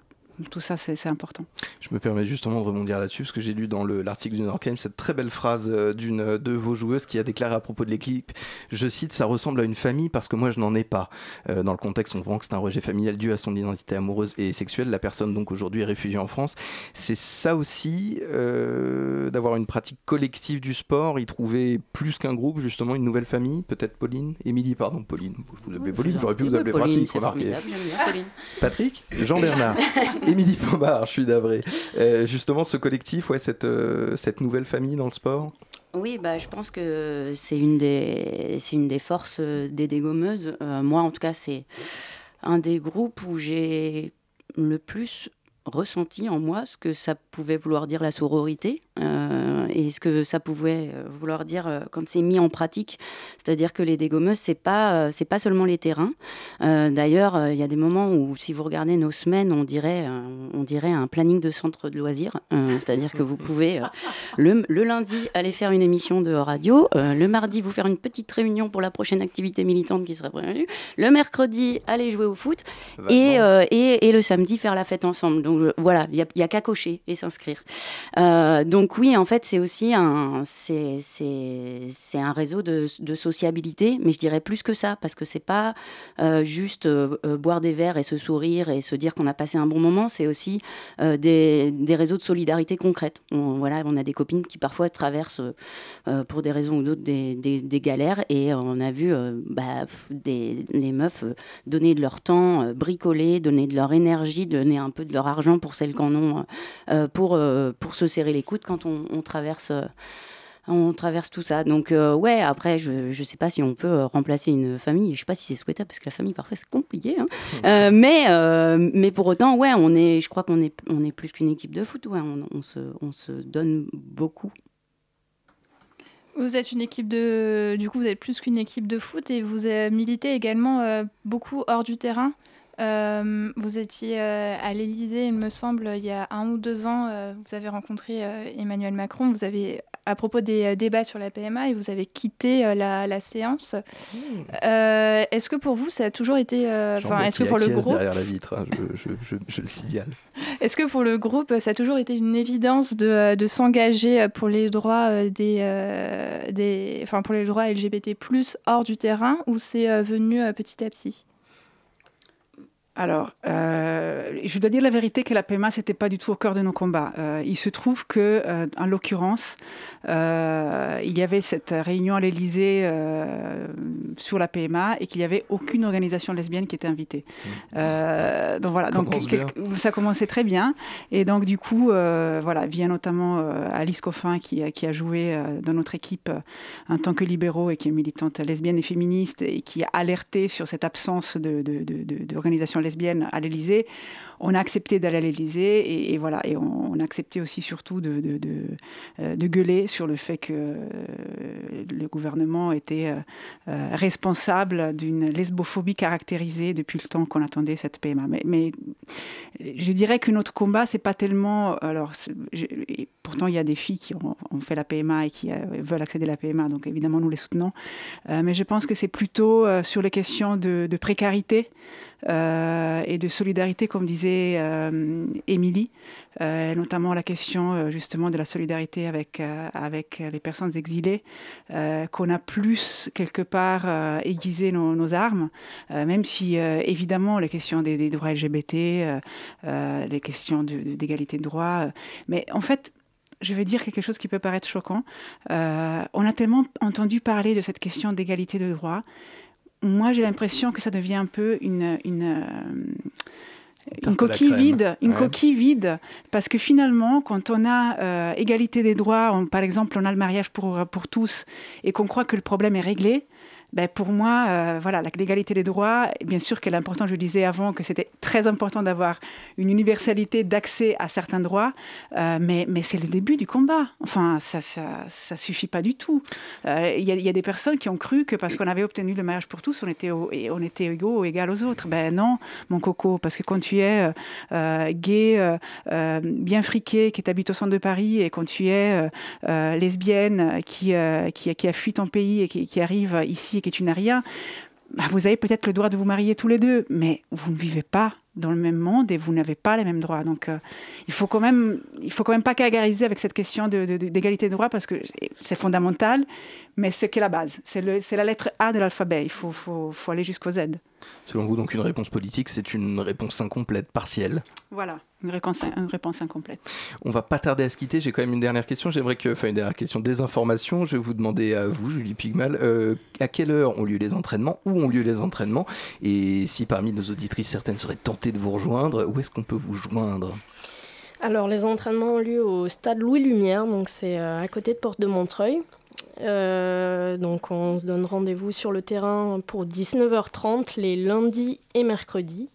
tout ça, c'est important. Je me permets justement de rebondir là-dessus, parce que j'ai lu dans l'article du Nordcam cette très belle phrase euh, d'une de vos joueuses qui a déclaré à propos de l'équipe, je cite, ça ressemble à une famille parce que moi je n'en ai pas. Euh, dans le contexte, on comprend que c'est un rejet familial dû à son identité amoureuse et sexuelle. La personne donc aujourd'hui est réfugiée en France. C'est ça aussi, euh, d'avoir une pratique collective du sport, y trouver plus qu'un groupe, justement une nouvelle famille, peut-être Pauline, Émilie, pardon, Pauline, je vous appelle Pauline, j'aurais pu vous appeler Pauline, pratique, c'est remarquez. formidable, j'aime bien Pauline. Patrick? Jean-Bernard Émilie Pombard, je suis navré. Euh, justement, ce collectif, ouais, cette, euh, cette nouvelle famille dans le sport? Oui, bah, je pense que c'est une des, une des forces euh, des dégommeuses. Moi, en tout cas, c'est un des groupes où j'ai le plus ressenti en moi ce que ça pouvait vouloir dire la sororité euh, et ce que ça pouvait euh, vouloir dire euh, quand c'est mis en pratique. C'est-à-dire que les dégommeuses c'est pas euh, c'est pas seulement les terrains. D'ailleurs il y a des moments où si vous regardez nos semaines on dirait on dirait un planning de centre de loisirs. C'est-à-dire que vous pouvez le, le lundi aller faire une émission de radio le mardi vous faire une petite réunion pour la prochaine activité militante qui serait prévue le mercredi aller jouer au foot et, et, et le samedi faire la fête ensemble. Donc je- voilà, il n'y a, qu'à cocher et s'inscrire. Euh, donc oui, en fait, c'est aussi un, réseau de, de sociabilité, mais je dirais plus que ça, parce que c'est pas euh, juste euh, euh, boire des verres et se sourire et se dire qu'on a passé un bon moment, c'est aussi euh, des, réseaux de solidarité concrète. On, voilà, on a des copines qui parfois traversent, euh, pour des raisons ou d'autres, des, galères, et on a vu euh, bah, les meufs euh, donner de leur temps, euh, bricoler, donner de leur énergie, donner un peu de leur argent pour celles qui en ont, euh, pour, euh, pour se serrer les coudes quand on, on traverse. euh, on traverse tout ça. Donc, euh, ouais, après, je ne sais pas si on peut euh, remplacer une famille. Je sais pas si c'est souhaitable, parce que la famille, parfois, c'est compliqué. hein. Euh, mais, euh, mais pour autant, ouais, on est, je crois qu'on est, on est plus qu'une équipe de foot. Ouais, on, on se, on se donne beaucoup. Vous êtes une équipe de. Du coup, vous êtes plus qu'une équipe de foot et vous euh, militez également euh, beaucoup hors du terrain. Euh, vous étiez euh, à l'Élysée, il me semble, il y a un ou deux ans. euh, vous avez rencontré euh, Emmanuel Macron. Vous avez, à propos des euh, débats sur la PMA, et vous avez quitté la, la séance. Euh, est-ce que pour vous, ça a toujours été. Enfin, est-ce que pour le groupe. derrière la vitre, hein, je, je- je- je le signale. Est-ce que pour le groupe, ça a toujours été une évidence de, de s'engager pour les droits des, des, enfin pour les droits LGBT+ hors du terrain, ou c'est venu petit à petit? Alors, euh, je dois dire la vérité que la PMA, c'était pas du tout au cœur de nos combats. Euh, il se trouve que, euh, en l'occurrence, il y avait cette réunion à l'Élysée sur la PMA et qu'il y avait aucune organisation lesbienne qui était invitée. Euh, donc voilà, donc Commence ça commençait très bien. Et donc du coup, voilà, vient notamment Alice Coffin qui, a- qui a joué dans notre équipe en tant que libéraux et qui est militante lesbienne et féministe et qui a alerté sur cette absence de, de, de- de- d'organisation lesbienne à l'Élysée. On a accepté d'aller à l'Élysée et, voilà, et on, on a accepté aussi surtout de, euh, gueuler sur le fait que euh, le gouvernement était euh, responsable d'une lesbophobie caractérisée depuis le temps qu'on attendait cette PMA. Mais, je dirais que notre combat, c'est pas tellement. Alors, pourtant, il y a des filles qui ont, fait la PMA et qui veulent accéder à la PMA, donc évidemment, nous les soutenons. Mais je pense que c'est plutôt sur les questions de, précarité et de solidarité, comme disait euh, Émilie, euh, notamment la question euh, justement de la solidarité avec, avec les personnes exilées, qu'on a plus quelque part aiguisé nos, armes, même si évidemment les questions des, droits LGBT, les questions de- de- d'égalité de droits, mais en fait, je vais dire quelque chose qui peut paraître choquant. On a tellement entendu parler de cette question d'égalité de droits. Moi, j'ai l'impression que ça devient un peu une, une coquille vide, une Ouais. coquille vide, parce que finalement, quand on a euh, égalité des droits, on- par exemple, on a le mariage pour, pour tous, et qu'on croit que le problème est réglé, ben, pour moi, euh, voilà, l'égalité des droits, bien sûr qu'elle est importante, je disais avant que c'était très important d'avoir une universalité d'accès à certains droits, euh, mais, c'est le début du combat. Enfin, ça ça suffit pas du tout. Euh, Il y, a- des personnes qui ont cru que parce qu'on avait obtenu le mariage pour tous, on était, au- on était égal aux autres. Ben non, mon coco, parce que quand tu es gay, bien friqué, qui habite au centre de Paris, et quand tu es lesbienne, qui, a fui ton pays et qui arrive ici et que tu n'as rien, vous avez peut-être le droit de vous marier tous les deux, mais vous ne vivez pas dans le même monde et vous n'avez pas les mêmes droits. Donc, euh, il faut quand même, il faut quand même pas gargariser avec cette question de- de- d'égalité de, droits parce que c'est fondamental, mais ce qu'est la base, c'est la lettre A de l'alphabet. Il faut, faut, faut aller jusqu'au Z. Selon vous, donc une réponse politique, c'est une réponse incomplète, partielle. Voilà, une réponse, une réponse incomplète. On va pas tarder à se quitter. J'ai quand même une dernière question. J'aimerais que, enfin, une dernière question des informations. Je vais vous demander à vous, Julie Pigmal, euh, à quelle heure ont lieu les entraînements, où ont lieu les entraînements, et si parmi nos auditrices certaines seraient tentées de vous rejoindre, où est-ce qu'on peut vous joindre? Alors, les entraînements ont lieu au stade Louis Lumière, donc c'est euh, à côté de Porte de Montreuil. Euh, donc, on se donne rendez-vous sur le terrain pour 19h30 les lundis et mercredis.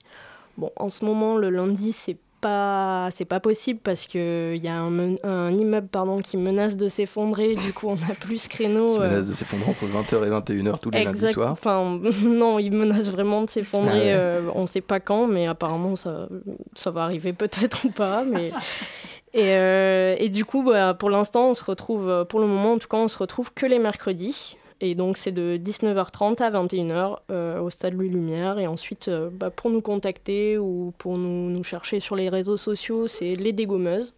Bon, en ce moment, le lundi, c'est pas, c'est pas possible parce qu'il y a un, immeuble pardon, qui menace de s'effondrer. Du coup, on n'a plus ce créneau. Qui euh, menace de s'effondrer entre 20h et 21h tous les lundis soirs Enfin, non, il menace vraiment de s'effondrer. Ah ouais. euh, on ne sait pas quand, mais apparemment, ça, ça va arriver peut-être ou pas. Mais... et, euh, et du coup, bah, pour l'instant, on se retrouve, euh, pour le moment en tout cas, on se retrouve que les mercredis. Et donc, c'est de 19h30 à 21h euh, au stade Louis Lumière. Et ensuite, euh, bah, pour nous contacter ou pour nous, nous chercher sur les réseaux sociaux, c'est Les Dégommeuses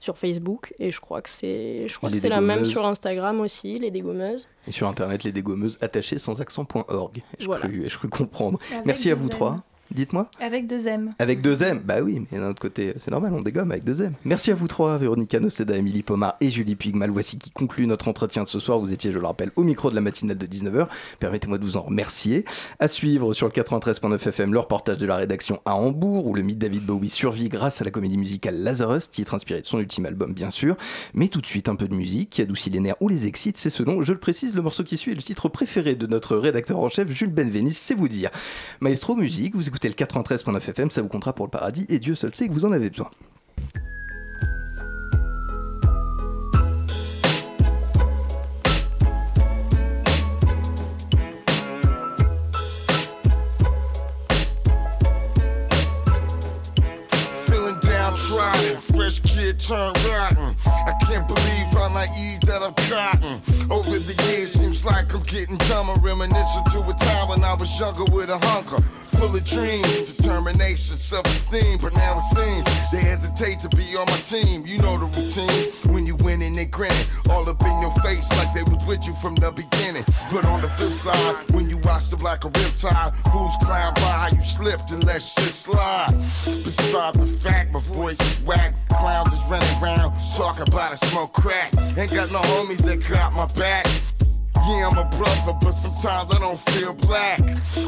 sur Facebook. Et je crois que c'est, je crois Les que c'est la même sur Instagram aussi, Les Dégommeuses. Et sur internet, les dégommeuses attachées sans accent.org. Je Voilà. cru, je cru comprendre. Avec Merci à vous trois. Dites-moi. Avec deux M. Avec deux M, bah oui, mais d'un autre côté, c'est normal, on dégomme avec deux M. Merci à vous trois, Véronica Noceda, Émilie Pomar et Julie Pigmal. Voici qui conclut notre entretien de ce soir. Vous étiez, je le rappelle, au micro de la matinale de 19h. Permettez-moi de vous en remercier. À suivre sur le 93.9 FM, le reportage de la rédaction à Hambourg, où le mythe David Bowie survit grâce à la comédie musicale Lazarus, titre inspiré de son ultime album, bien sûr. Mais tout de suite, un peu de musique qui adoucit les nerfs ou les excite. C'est ce dont, je le précise, le morceau qui suit est le titre préféré de notre rédacteur en chef, Jules Benveniste, c'est vous dire. Maestro Musique, vous écoutez le 93.9 FM, ça vous comptera pour le paradis et Dieu seul sait que vous en avez besoin. Downtrodden, fresh kid turned rotten. I can't believe how naive that I've gotten. Over the years, seems like I'm getting dumber. Reminiscing to a time when I was younger with a hunger. Full of dreams, self esteem. But now it seems they hesitate to be on my team. You know the routine. When you winning, they grinning. All up in your face like they was with you from the beginning. But on the flip side, when you watch them like a riptide, fools clown by you slipped and let shit slide. Beside the fact, my voice is whack. Clowns is running around, talking about a smoke crack. Ain't got no homies that got my back. Yeah, I'm a brother, but sometimes I don't feel black.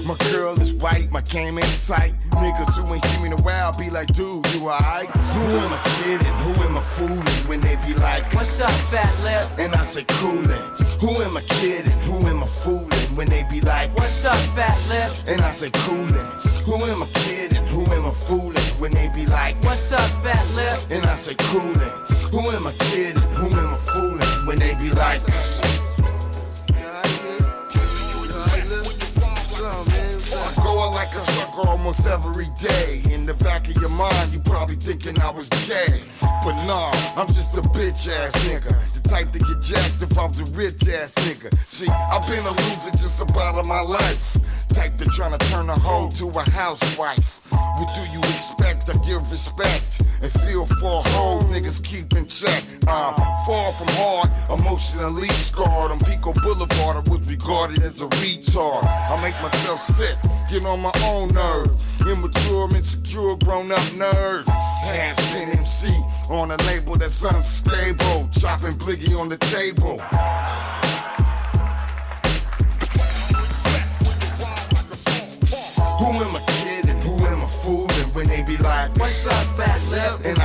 My girl is white, my game ain't tight. Niggas who ain't seen me in a while be like, dude, you alright? Who am I kidding? Who am I fooling? When they be like, What's up, fat lip? And I say, coolin'. Who am I kidding? Who am I fooling? When they be like, What's up, fat lip? And I say, coolin'. Who am I kidding? Who am I fooling? When they be like, What's up, fat lip? And I say, coolin'. Who am I kidding? Who am I fooling? When they be like, Going like a sucker almost every day. In the back of your mind, you probably thinking I was gay. But nah, I'm just a bitch ass nigga. The type to get jacked if I'm the rich ass nigga. See, I've been a loser just about all my life. Type to tryna turn a hoe to a housewife. What do you expect? I give respect and feel for a hoe niggas keep in check. I'm far from hard, emotionally scarred. On Pico Boulevard, I was regarded as a retard. I make myself sick, get on my own nerve. Immature, insecure, grown up nerd. Half been MC on a label that's unstable. Chopping bliggy on the table.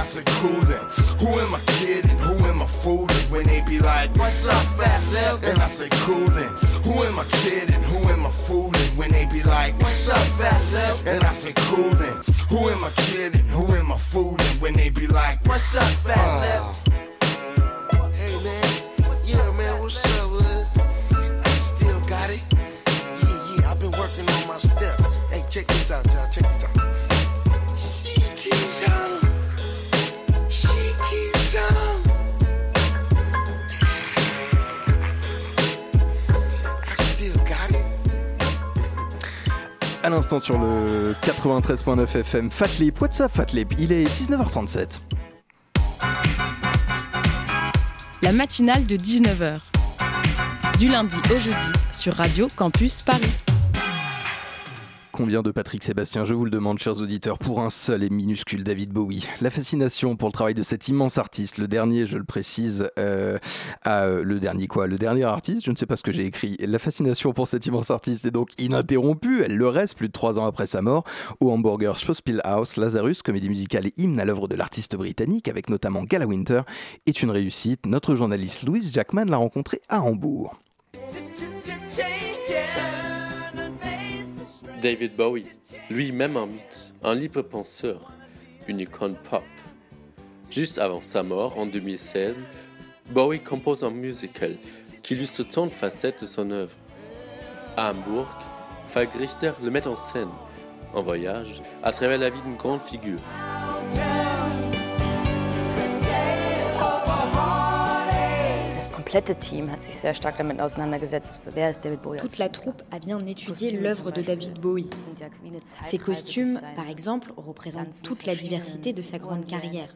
What's up. And I say, coolin'. Who am I kidding? Who am I fooling? When they be like, What's up, fat lip? And I say, Coolin'. Who am I kidding? Who am I fooling? When they be like, What's up, fat lip? And I say, Coolin'. Who am I kidding? Who am I fooling? When they be like, What's up, fat uh, lip? Hey l'instant sur le 93.9 FM Fatlip. What's up Fatlip Il est 19h37. La matinale de 19h. Du lundi au jeudi sur Radio Campus Paris. Combien de Patrick Sébastien, je vous le demande, chers auditeurs, pour un seul et minuscule David Bowie La fascination pour le travail de cet immense artiste, le dernier, je le précise, euh, euh, le dernier quoi Le dernier artiste Je ne sais pas ce que j'ai écrit. La fascination pour cet immense artiste est donc ininterrompue. Elle le reste plus de trois ans après sa mort. Au hamburger Schauspielhaus, Lazarus, comédie musicale et hymne à l'œuvre de l'artiste britannique, avec notamment Gala Winter, est une réussite. Notre journaliste Louise Jackman l'a rencontré à Hambourg. David Bowie, lui-même un mythe, un libre penseur, une icône pop. Juste avant sa mort, en 2016, Bowie compose un musical qui illustre tant de facettes de son œuvre. À Hambourg, Falk Richter le met en scène, en voyage, à travers la vie d'une grande figure. Toute la troupe a bien étudié l'œuvre de David Bowie. Ses costumes, par exemple, représentent toute la diversité de sa grande carrière.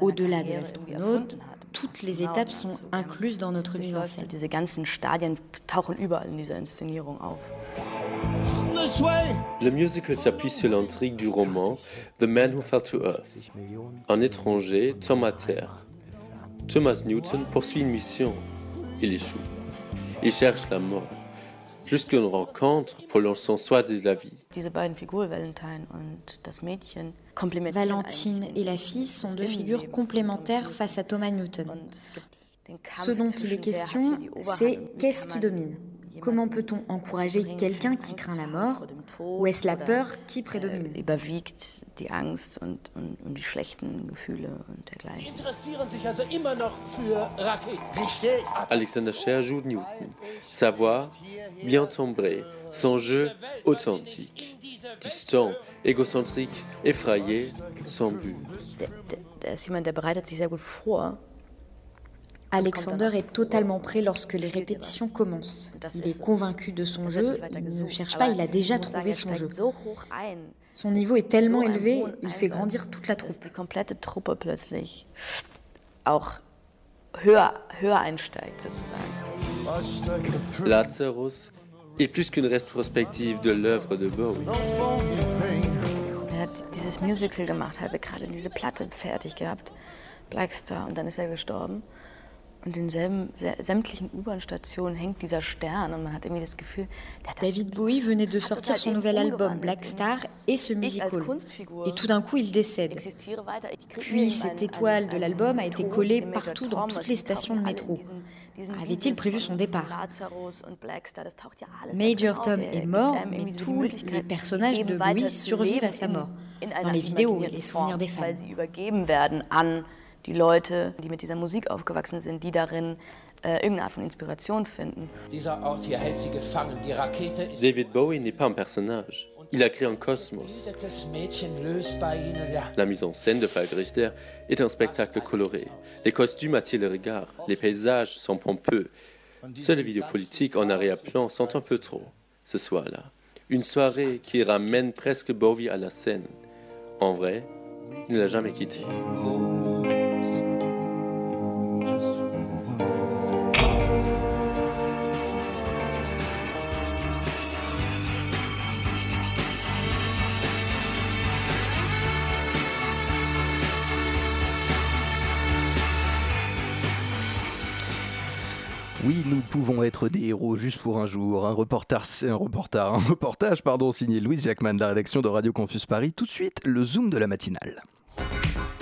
Au-delà de l'astronaute, toutes les étapes sont incluses dans notre mise en scène. Diese ganzen Stadien tauchen überall in dieser Inszenierung auf. Le musical s'appuie sur l'intrigue du roman The Man Who Fell to Earth. Un étranger tombe à terre. Thomas Newton poursuit une mission. Il échoue. Il cherche la mort. Jusqu'à une rencontre prolonge son soin de la vie. Valentine et la fille sont deux figures complémentaires face à Thomas Newton. Ce dont il est question, c'est qu'est-ce qui domine Comment peut-on encourager quelqu'un qui craint la mort Ou est-ce la peur qui prédomine. Alexander Scher joue Newton. Sa voix, bien timbrée, son jeu authentique. Distant, égocentrique, effrayé, sans but. Der, der, der ist jemand, der bereitet sich sehr gut vor. Alexander est totalement prêt lorsque les répétitions commencent. Il est convaincu de son jeu, il ne cherche pas, il a déjà trouvé son jeu. Son niveau est tellement élevé, il fait grandir toute la troupe. Die komplette Truppe plötzlich auch höher, höher einsteigt sozusagen. Lazarus est plus qu'une rétrospective de l'œuvre de Bowie. Er hat dieses Musical gemacht, hatte gerade diese Platte fertig gehabt, Black Star, und dann ist er gestorben. Und in sämtlichen U-Bahn-Stationen hängt dieser Stern und man hat irgendwie das Gefühl, der hat David Bowie venait de sortir son nouvel album Black Star et ce musical. Et tout d'un coup, il décède. Puis cette étoile de l'album a été collée partout dans toutes les stations de métro. Avait-il prévu son départ? Major Tom est mort, mais tous les personnages de Bowie survivent à sa mort. Dans les vidéos et les souvenirs des fans. Die Leute, die mit dieser Musik aufgewachsen sind, die darin äh, irgendeine Art von Inspiration finden. Dieser Ort hier hält sie gefangen. Die Rakete ist David Bowie n'est pas un personnage. Il a créé un cosmos. La mise en scène de Falk Richter est un spectacle coloré. Les costumes attirent le regard. Les paysages sont pompeux. Seules les vidéos politiques en arrière-plan sont un peu trop, ce soir-là. Une soirée qui ramène presque Bowie à la scène. En vrai, il ne l'a jamais quitté. Oui, nous pouvons être des héros juste pour un jour. Un reportage, un reportage, un reportage pardon, signé Louise Jackman de la rédaction de Radio Campus Paris. Tout de suite, le zoom de la matinale.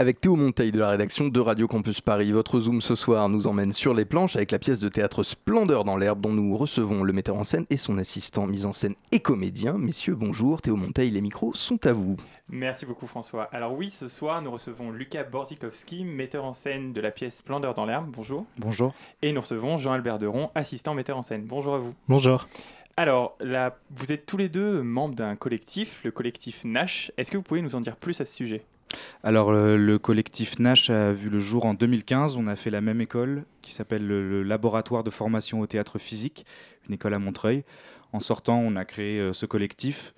Avec Théo Monteil de la rédaction de Radio Campus Paris, votre Zoom ce soir nous emmène sur les planches avec la pièce de théâtre Splendeur dans l'herbe dont nous recevons le metteur en scène et son assistant mise en scène et comédien. Messieurs, bonjour. Théo Monteil, les micros sont à vous. Merci beaucoup François. Alors oui, ce soir nous recevons Lucas Borzikowski, metteur en scène de la pièce Splendeur dans l'herbe. Bonjour. Bonjour. Et nous recevons Jean-Albert Deron, assistant metteur en scène. Bonjour à vous. Bonjour. Alors, là, vous êtes tous les deux membres d'un collectif, le collectif Nash. Est-ce que vous pouvez nous en dire plus à ce sujet? Alors, le, le collectif Nash a vu le jour en 2015. On a fait la même école qui s'appelle le, Laboratoire de formation au théâtre physique, une école à Montreuil. En sortant, on a créé euh, ce collectif.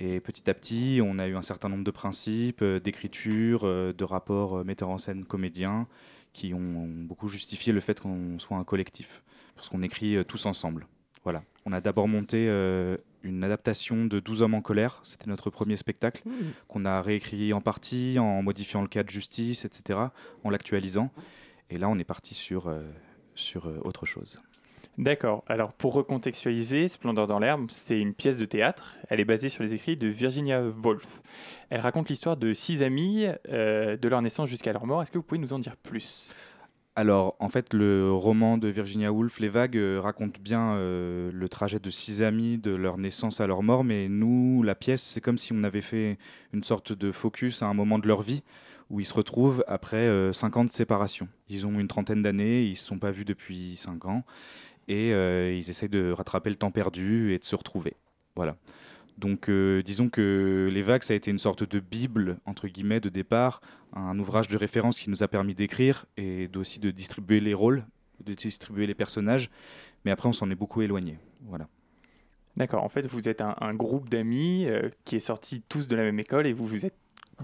Et petit à petit, on a eu un certain nombre de principes, euh, d'écriture, euh, de rapports euh, metteur en scène comédiens qui ont beaucoup justifié le fait qu'on soit un collectif. Parce qu'on écrit euh, tous ensemble. Voilà. On a d'abord monté euh, une adaptation de 12 hommes en colère. C'était notre premier spectacle Mmh. qu'on a réécrit en partie, en modifiant le cas de justice, etc., en l'actualisant. Et là, on est parti sur, euh, sur euh, autre chose. D'accord. Alors, pour recontextualiser, Splendeur dans l'herbe, c'est une pièce de théâtre. Elle est basée sur les écrits de Virginia Woolf. Elle raconte l'histoire de six amis, euh, de leur naissance jusqu'à leur mort. Est-ce que vous pouvez nous en dire plus? Alors, en fait, le roman de Virginia Woolf, Les Vagues, euh, raconte bien euh, le trajet de six amis de leur naissance à leur mort, mais nous, la pièce, c'est comme si on avait fait une sorte de focus à un moment de leur vie où ils se retrouvent après euh, cinq ans de séparation. Ils ont une trentaine d'années, ils ne se sont pas vus depuis cinq ans, et euh, ils essayent de rattraper le temps perdu et de se retrouver. Voilà. Donc, euh, disons que Les Vagues, ça a été une sorte de Bible, entre guillemets, de départ, un ouvrage de référence qui nous a permis d'écrire et aussi de distribuer les rôles, de distribuer les personnages. Mais après, on s'en est beaucoup éloigné. Voilà. D'accord. En fait, vous êtes un, un groupe d'amis euh, qui est sorti tous de la même école et vous vous êtes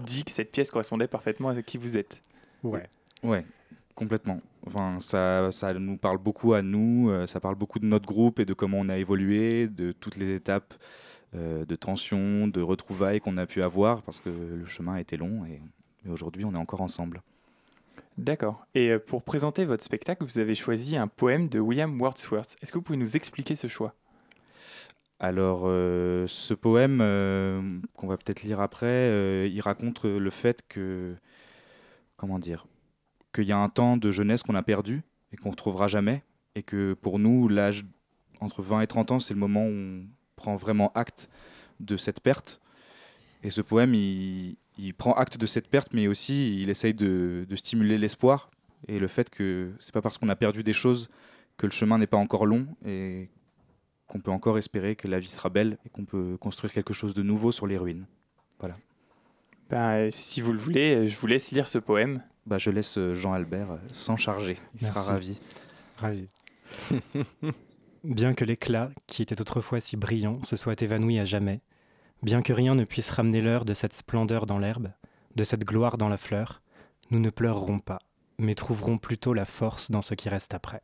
dit que cette pièce correspondait parfaitement à qui vous êtes. Ouais. Ouais, complètement. Enfin, ça, ça nous parle beaucoup à nous, euh, ça parle beaucoup de notre groupe et de comment on a évolué, de toutes les étapes de tension, de retrouvailles qu'on a pu avoir, parce que le chemin a été long et, et aujourd'hui on est encore ensemble. D'accord. Et euh, pour présenter votre spectacle, vous avez choisi un poème de William Wordsworth. Est-ce que vous pouvez nous expliquer ce choix? Alors, euh, ce poème, euh, qu'on va peut-être lire après, euh, il raconte le fait que, comment dire, qu'il y a un temps de jeunesse qu'on a perdu et qu'on ne retrouvera jamais, et que pour nous, l'âge entre 20 et 30 ans, c'est le moment où on prend vraiment acte de cette perte. Et ce poème, il, il prend acte de cette perte, mais aussi il essaye de, de stimuler l'espoir et le fait que c'est pas parce qu'on a perdu des choses que le chemin n'est pas encore long et qu'on peut encore espérer que la vie sera belle et qu'on peut construire quelque chose de nouveau sur les ruines. Voilà. Ben, euh, Si vous le voulez, euh, je vous laisse lire ce poème. Bah, je laisse euh, Jean-Albert s'en charger. Il Merci. sera ravi. Ravi. Bien que l'éclat, qui était autrefois si brillant, se soit évanoui à jamais, bien que rien ne puisse ramener l'heure de cette splendeur dans l'herbe, de cette gloire dans la fleur, nous ne pleurerons pas, mais trouverons plutôt la force dans ce qui reste après.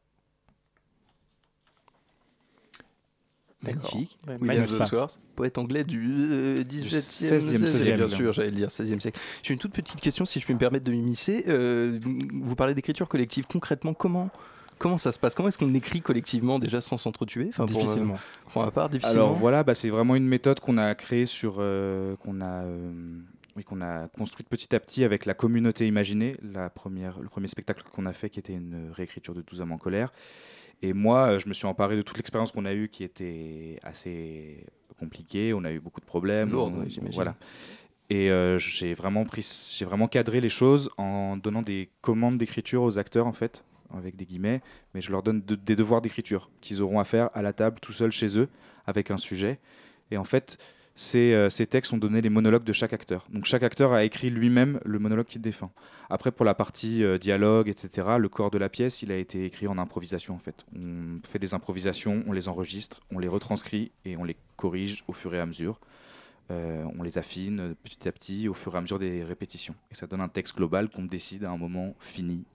Magnifique. Ouais, William n'est-ce pas Wordsworth, poète anglais du euh, 17e, 16e, 16e, bien 16e. sûr, j'allais le dire 16e siècle. J'ai une toute petite question, si je peux me permettre de m'immiscer. Euh, vous parlez d'écriture collective. Concrètement, comment Comment ça se passe? Comment est-ce qu'on écrit collectivement déjà sans s'entretuer? Enfin, euh, Difficilement. Pour, ma part, difficilement. Alors voilà, bah, c'est vraiment une méthode qu'on a créée sur, euh, qu'on a, euh, oui, qu'on a construite petit à petit avec la communauté imaginée, la première, le premier spectacle qu'on a fait qui était une réécriture de 12 hommes en colère. Et moi, je me suis emparé de toute l'expérience qu'on a eue qui était assez compliquée. On a eu beaucoup de problèmes. Lourde, On-. Voilà. Et euh, j'ai vraiment pris, j'ai vraiment cadré les choses en donnant des commandes d'écriture aux acteurs en fait, avec des guillemets, mais je leur donne de- des devoirs d'écriture qu'ils auront à faire à la table tout seuls chez eux avec un sujet. Et en fait, ces, euh, ces textes ont donné les monologues de chaque acteur. Donc chaque acteur a écrit lui-même le monologue qu'il défend. Après, pour la partie euh, dialogue, etc., le corps de la pièce, il a été écrit en improvisation en fait. On fait des improvisations, on les enregistre, on les retranscrit et on les corrige au fur et à mesure. Euh, on les affine petit à petit au fur et à mesure des répétitions. Et ça donne un texte global qu'on décide à un moment fini.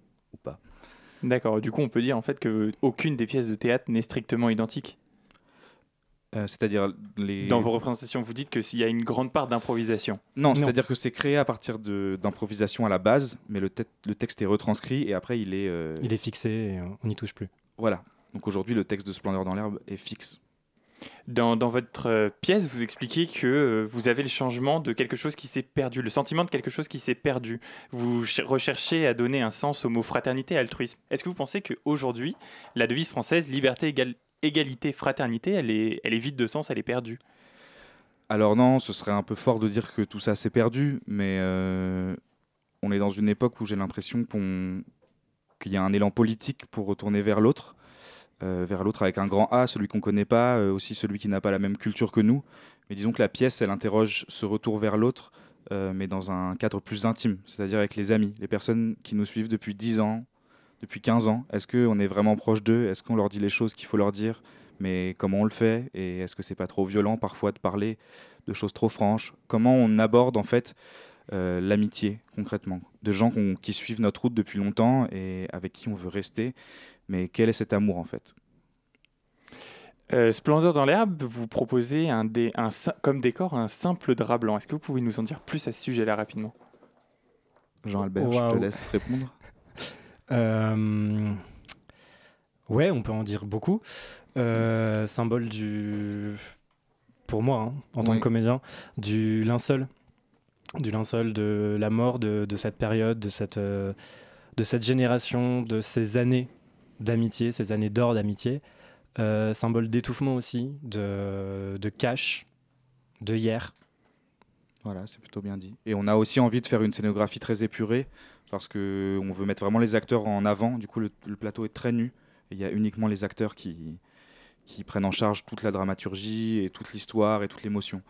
D'accord, du coup on peut dire en fait que aucune des pièces de théâtre n'est strictement identique. Euh, c'est-à-dire les... Dans vos représentations, vous dites qu'il y a une grande part d'improvisation. Non, c'est-à-dire que c'est créé à partir d'improvisation à la base, mais le, le, texte est retranscrit et après il est... Euh, il est fixé et on n'y touche plus. Voilà. Donc aujourd'hui, le texte de Splendeur dans l'herbe est fixe. Dans, votre euh, pièce, vous expliquez que vous avez le changement de quelque chose qui s'est perdu, le sentiment de quelque chose qui s'est perdu. Vous recherchez à donner un sens au mot fraternité et altruisme. Est-ce que vous pensez qu'aujourd'hui, la devise française liberté, égalité, fraternité, elle est, vide de sens, elle est perdue? Alors non, ce serait un peu fort de dire que tout ça s'est perdu, mais euh, on est dans une époque où j'ai l'impression qu'il y a un élan politique pour retourner vers l'autre, euh, vers l'autre avec un grand A, celui qu'on ne connaît pas, euh, aussi celui qui n'a pas la même culture que nous. Mais disons que la pièce, elle interroge ce retour vers l'autre, mais dans un cadre plus intime, c'est-à-dire avec les amis, les personnes qui nous suivent depuis 10 ans, depuis 15 ans. Est-ce qu'on est vraiment proche d'eux? Est-ce qu'on leur dit les choses qu'il faut leur dire? Mais comment on le fait? Et est-ce que c'est pas trop violent parfois de parler de choses trop franches? Comment on aborde en fait euh, l'amitié concrètement? De gens qui suivent notre route depuis longtemps et avec qui on veut rester. Mais quel est cet amour en fait? Euh, Splendeur dans l'herbe, vous proposez un, un, comme décor un simple drap blanc. Est-ce que vous pouvez nous en dire plus à ce sujet-là rapidement? Jean-Albert, je te laisse répondre. Euh, ouais, on peut en dire beaucoup. Euh, symbole du, pour moi, hein, en tant que comédien, du linceul, du linceul de la mort de, cette période, de cette, euh, de cette génération, de ces années d'amitié, ces années d'or d'amitié. symbole d'étouffement aussi, de, de cash, de hier. Voilà, c'est plutôt bien dit. Et on a aussi envie de faire une scénographie très épurée parce qu'on veut mettre vraiment les acteurs en avant. Du coup, le, plateau est très nu. Il y a uniquement les acteurs qui, qui prennent en charge toute la dramaturgie et toute l'histoire et toute l'émotion.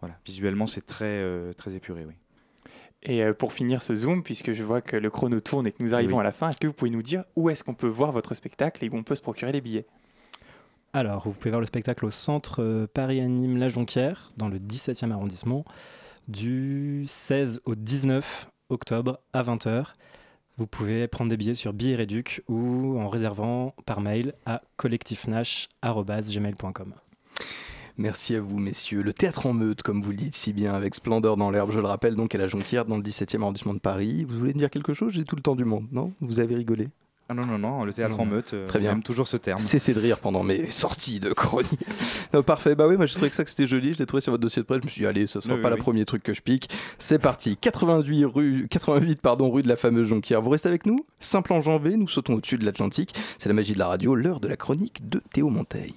Voilà, visuellement, c'est très, euh, très épuré, oui. Et euh, pour finir ce zoom, puisque je vois que le chrono tourne et que nous arrivons à la fin, est-ce que vous pouvez nous dire où est-ce qu'on peut voir votre spectacle et où on peut se procurer les billets? Alors, vous pouvez voir le spectacle au centre euh, Paris Anime La Jonquière, dans le 17e arrondissement, du 16 au 19 octobre à 20h. Vous pouvez prendre des billets sur Billets Réduc ou en réservant par mail à collectifnash.gmail.com. Merci à vous, messieurs. Le théâtre en meute, comme vous le dites si bien, avec Splendeur dans l'herbe, je le rappelle, donc à la Jonquière, dans le 17e arrondissement de Paris. Vous voulez me dire quelque chose? J'ai tout le temps du monde, non? Vous avez rigolé? Ah non, non, non, le théâtre en meute, euh, Très bien. on toujours ce terme. Cessez de rire pendant mes sorties de chronique. parfait, bah oui, moi je trouvais que ça que c'était joli, je l'ai trouvé sur votre dossier de presse, je me suis dit, allez, ce sera pas le premier truc que je pique. C'est parti, 88 rue, 88 pardon, rue de la fameuse Jonquière. Vous restez avec nous? Simple enjambé, nous sautons au-dessus de l'Atlantique. C'est la magie de la radio, l'heure de la chronique de Théo Monteil.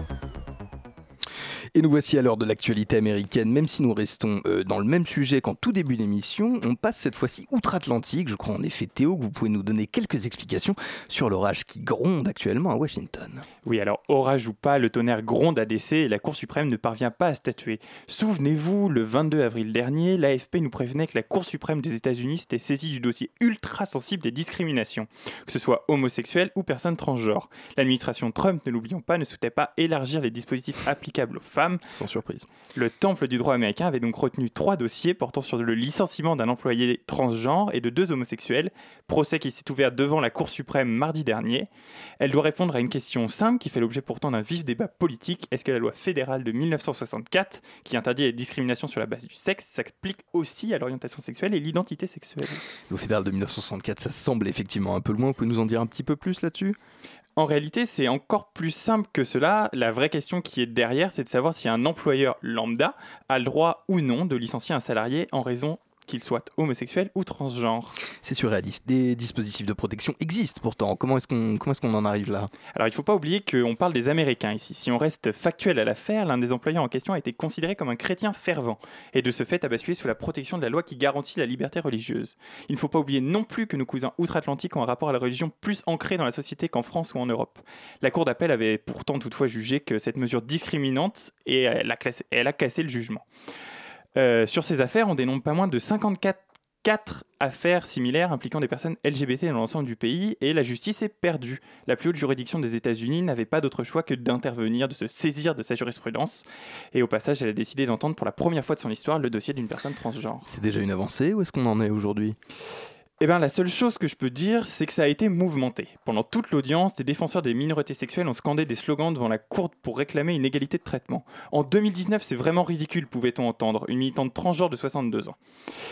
Et nous voici à l'heure de l'actualité américaine, même si nous restons euh, dans le même sujet qu'en tout début d'émission, on passe cette fois-ci outre-Atlantique. Je crois en effet, Théo, que vous pouvez nous donner quelques explications sur l'orage qui gronde actuellement à Washington. Oui, alors orage ou pas, le tonnerre gronde à décès et la Cour suprême ne parvient pas à statuer. Souvenez-vous, le 22 avril dernier, l'AFP nous prévenait que la Cour suprême des États-Unis s'était saisie du dossier ultra sensible des discriminations, que ce soit homosexuels ou personnes transgenres. L'administration Trump, ne l'oublions pas, ne souhaitait pas élargir les dispositifs applicables aux femmes sans surprise. Le temple du droit américain avait donc retenu trois dossiers portant sur le licenciement d'un employé transgenre et de deux homosexuels, procès qui s'est ouvert devant la Cour suprême mardi dernier. Elle doit répondre à une question simple qui fait l'objet pourtant d'un vif débat politique. Est-ce que la loi fédérale de 1964, qui interdit les discriminations sur la base du sexe, s'applique aussi à l'orientation sexuelle et l'identité sexuelle? La loi fédérale de 1964, ça semble effectivement un peu loin. Vous pouvez nous en dire un petit peu plus là-dessus? En réalité, c'est encore plus simple que cela. La vraie question qui est derrière, c'est de savoir si un employeur lambda a le droit ou non de licencier un salarié en raison qu'il soit homosexuel ou transgenre. C'est surréaliste. Des dispositifs de protection existent pourtant. Comment est-ce qu'on est en arrive là? Alors il ne faut pas oublier qu'on parle des Américains ici. Si on reste factuel à l'affaire, l'un des employés en question a été considéré comme un chrétien fervent et de ce fait a basculé sous la protection de la loi qui garantit la liberté religieuse. Il ne faut pas oublier non plus que nos cousins outre-Atlantique ont un rapport à la religion plus ancré dans la société qu'en France ou en Europe. La Cour d'appel avait pourtant toutefois jugé que cette mesure discriminante et elle a, elle a cassé le jugement. Euh, sur ces affaires, on dénombre pas moins de 54 quatre affaires similaires impliquant des personnes LGBT dans l'ensemble du pays et la justice est perdue. La plus haute juridiction des États-Unis n'avait pas d'autre choix que d'intervenir, de se saisir de sa jurisprudence. Et au passage, elle a décidé d'entendre pour la première fois de son histoire le dossier d'une personne transgenre. C'est déjà une avancée ou est-ce qu'on en est aujourd'hui? Eh bien, la seule chose que je peux dire, c'est que ça a été mouvementé. Pendant toute l'audience, des défenseurs des minorités sexuelles ont scandé des slogans devant la cour pour réclamer une égalité de traitement. En 2019, c'est vraiment ridicule, pouvait-on entendre, une militante transgenre de 62 ans.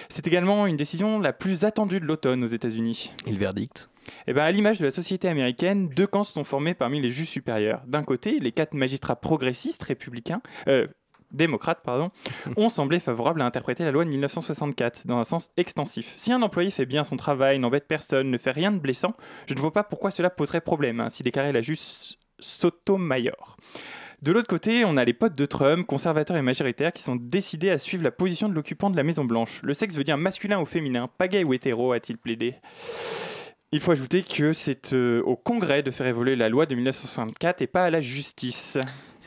C'est également une décision la plus attendue de l'automne aux États-Unis. Et le verdict? Eh ben, à l'image de la société américaine, deux camps se sont formés parmi les juges supérieurs. D'un côté, les quatre magistrats progressistes républicains, euh, démocrates pardon, ont semblé favorables à interpréter la loi de 1964 dans un sens extensif. Si un employé fait bien son travail, n'embête personne, ne fait rien de blessant, je ne vois pas pourquoi cela poserait problème, ainsi déclarait la juge Sotomayor. De l'autre côté, on a les potes de Trump, conservateurs et majoritaires, qui sont décidés à suivre la position de l'occupant de la Maison Blanche. Le sexe veut dire masculin ou féminin, pas gay ou hétéro, a-t-il plaidé. Il faut ajouter que c'est euh, au Congrès de faire évoluer la loi de 1964 et pas à la justice.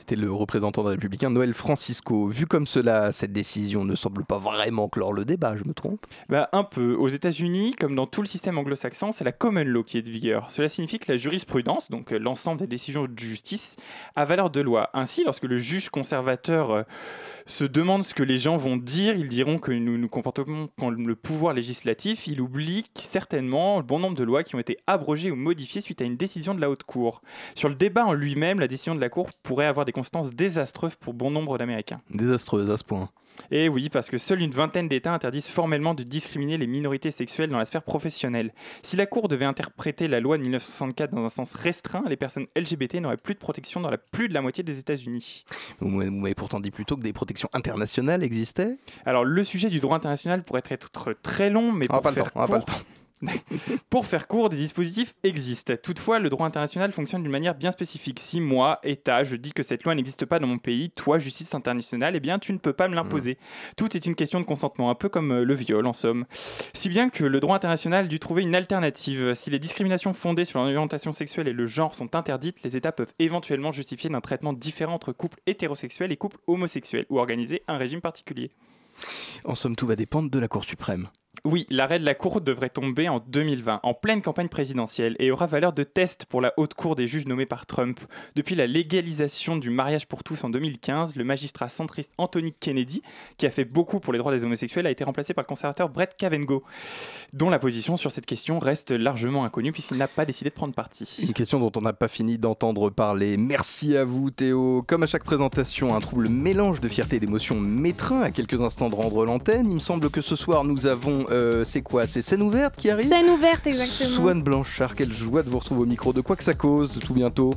C'était le représentant des Républicains, Noël Francisco. Vu comme cela, cette décision ne semble pas vraiment clore le débat, je me trompe? Bah, Un peu. Aux États-Unis, comme dans tout le système anglo-saxon, c'est la common law qui est de vigueur. Cela signifie que la jurisprudence, donc euh, l'ensemble des décisions de justice, a valeur de loi. Ainsi, lorsque le juge conservateur euh, se demande ce que les gens vont dire, ils diront que nous nous comportons comme le pouvoir législatif. Il oublie certainement bon nombre de lois qui ont été abrogées ou modifiées suite à une décision de la Haute Cour. Sur le débat en lui-même, la décision de la Cour pourrait avoir des conséquences désastreuses pour bon nombre d'Américains. Désastreuses à ce point. Et oui, parce que seule une vingtaine d'États interdisent formellement de discriminer les minorités sexuelles dans la sphère professionnelle. Si la Cour devait interpréter la loi de 1964 dans un sens restreint, les personnes LGBT n'auraient plus de protection dans la plus de la moitié des États-Unis. Vous m'avez pourtant dit plutôt que des protections internationales existaient Alors, le sujet du droit international pourrait être très long, mais pour pas faire temps, court, pas le temps. Pour faire court, des dispositifs existent. Toutefois, le droit international fonctionne d'une manière bien spécifique. Si moi, État, je dis que cette loi n'existe pas dans mon pays, toi, justice internationale, eh bien, tu ne peux pas me l'imposer. Tout est une question de consentement, un peu comme euh, le viol, en somme. Si bien que le droit international dû trouver une alternative. Si les discriminations fondées sur l'orientation sexuelle et le genre sont interdites, les États peuvent éventuellement justifier d'un traitement différent entre couples hétérosexuels et couples homosexuels, ou organiser un régime particulier. En somme, tout va dépendre de la Cour suprême. Oui, l'arrêt de la Cour devrait tomber en 2020, en pleine campagne présidentielle, et aura valeur de test pour la haute cour des juges nommés par Trump. Depuis la légalisation du mariage pour tous en 2015, le magistrat centriste Anthony Kennedy, qui a fait beaucoup pour les droits des homosexuels, a été remplacé par le conservateur Brett Kavanaugh, dont la position sur cette question reste largement inconnue puisqu'il n'a pas décidé de prendre parti. Une question dont on n'a pas fini d'entendre parler. Merci à vous Théo. Comme à chaque présentation, un trouble mélange de fierté et d'émotion m'étreint à quelques instants de rendre l'antenne. Il me semble que ce soir nous avons euh, c'est quoi C'est scène ouverte qui arrive Scène ouverte, exactement. Swan Blanchard, quelle joie de vous retrouver au micro. De quoi que ça cause, tout bientôt.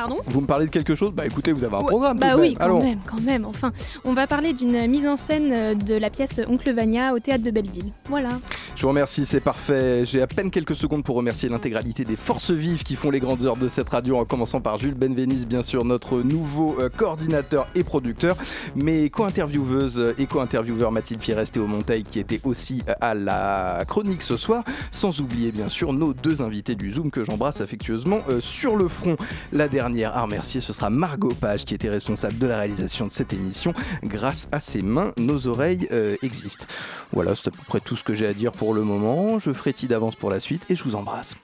Pardon Vous me parlez de quelque chose Bah écoutez, vous avez un programme. Bah oui, même. quand Allons. même, quand même. Enfin, on va parler d'une mise en scène euh, de la pièce Oncle Vania au théâtre de Belleville. Voilà. Je vous remercie, c'est parfait. J'ai à peine quelques secondes pour remercier l'intégralité des forces vives qui font les grandes heures de cette radio, en commençant par Jules Benveniste, bien sûr, notre nouveau euh, coordinateur et producteur, mes co-intervieweuses et co-intervieweurs Mathilde Pierres et Théo Monteil, qui étaient aussi euh, à la chronique ce soir, sans oublier bien sûr nos deux invités du Zoom que j'embrasse affectueusement euh, sur le front. La à remercier, ce sera Margot Page, qui était responsable de la réalisation de cette émission. Grâce à ses mains, nos oreilles euh, existent. Voilà, c'est à peu près tout ce que j'ai à dire pour le moment. Je frétille d'avance pour la suite et je vous embrasse.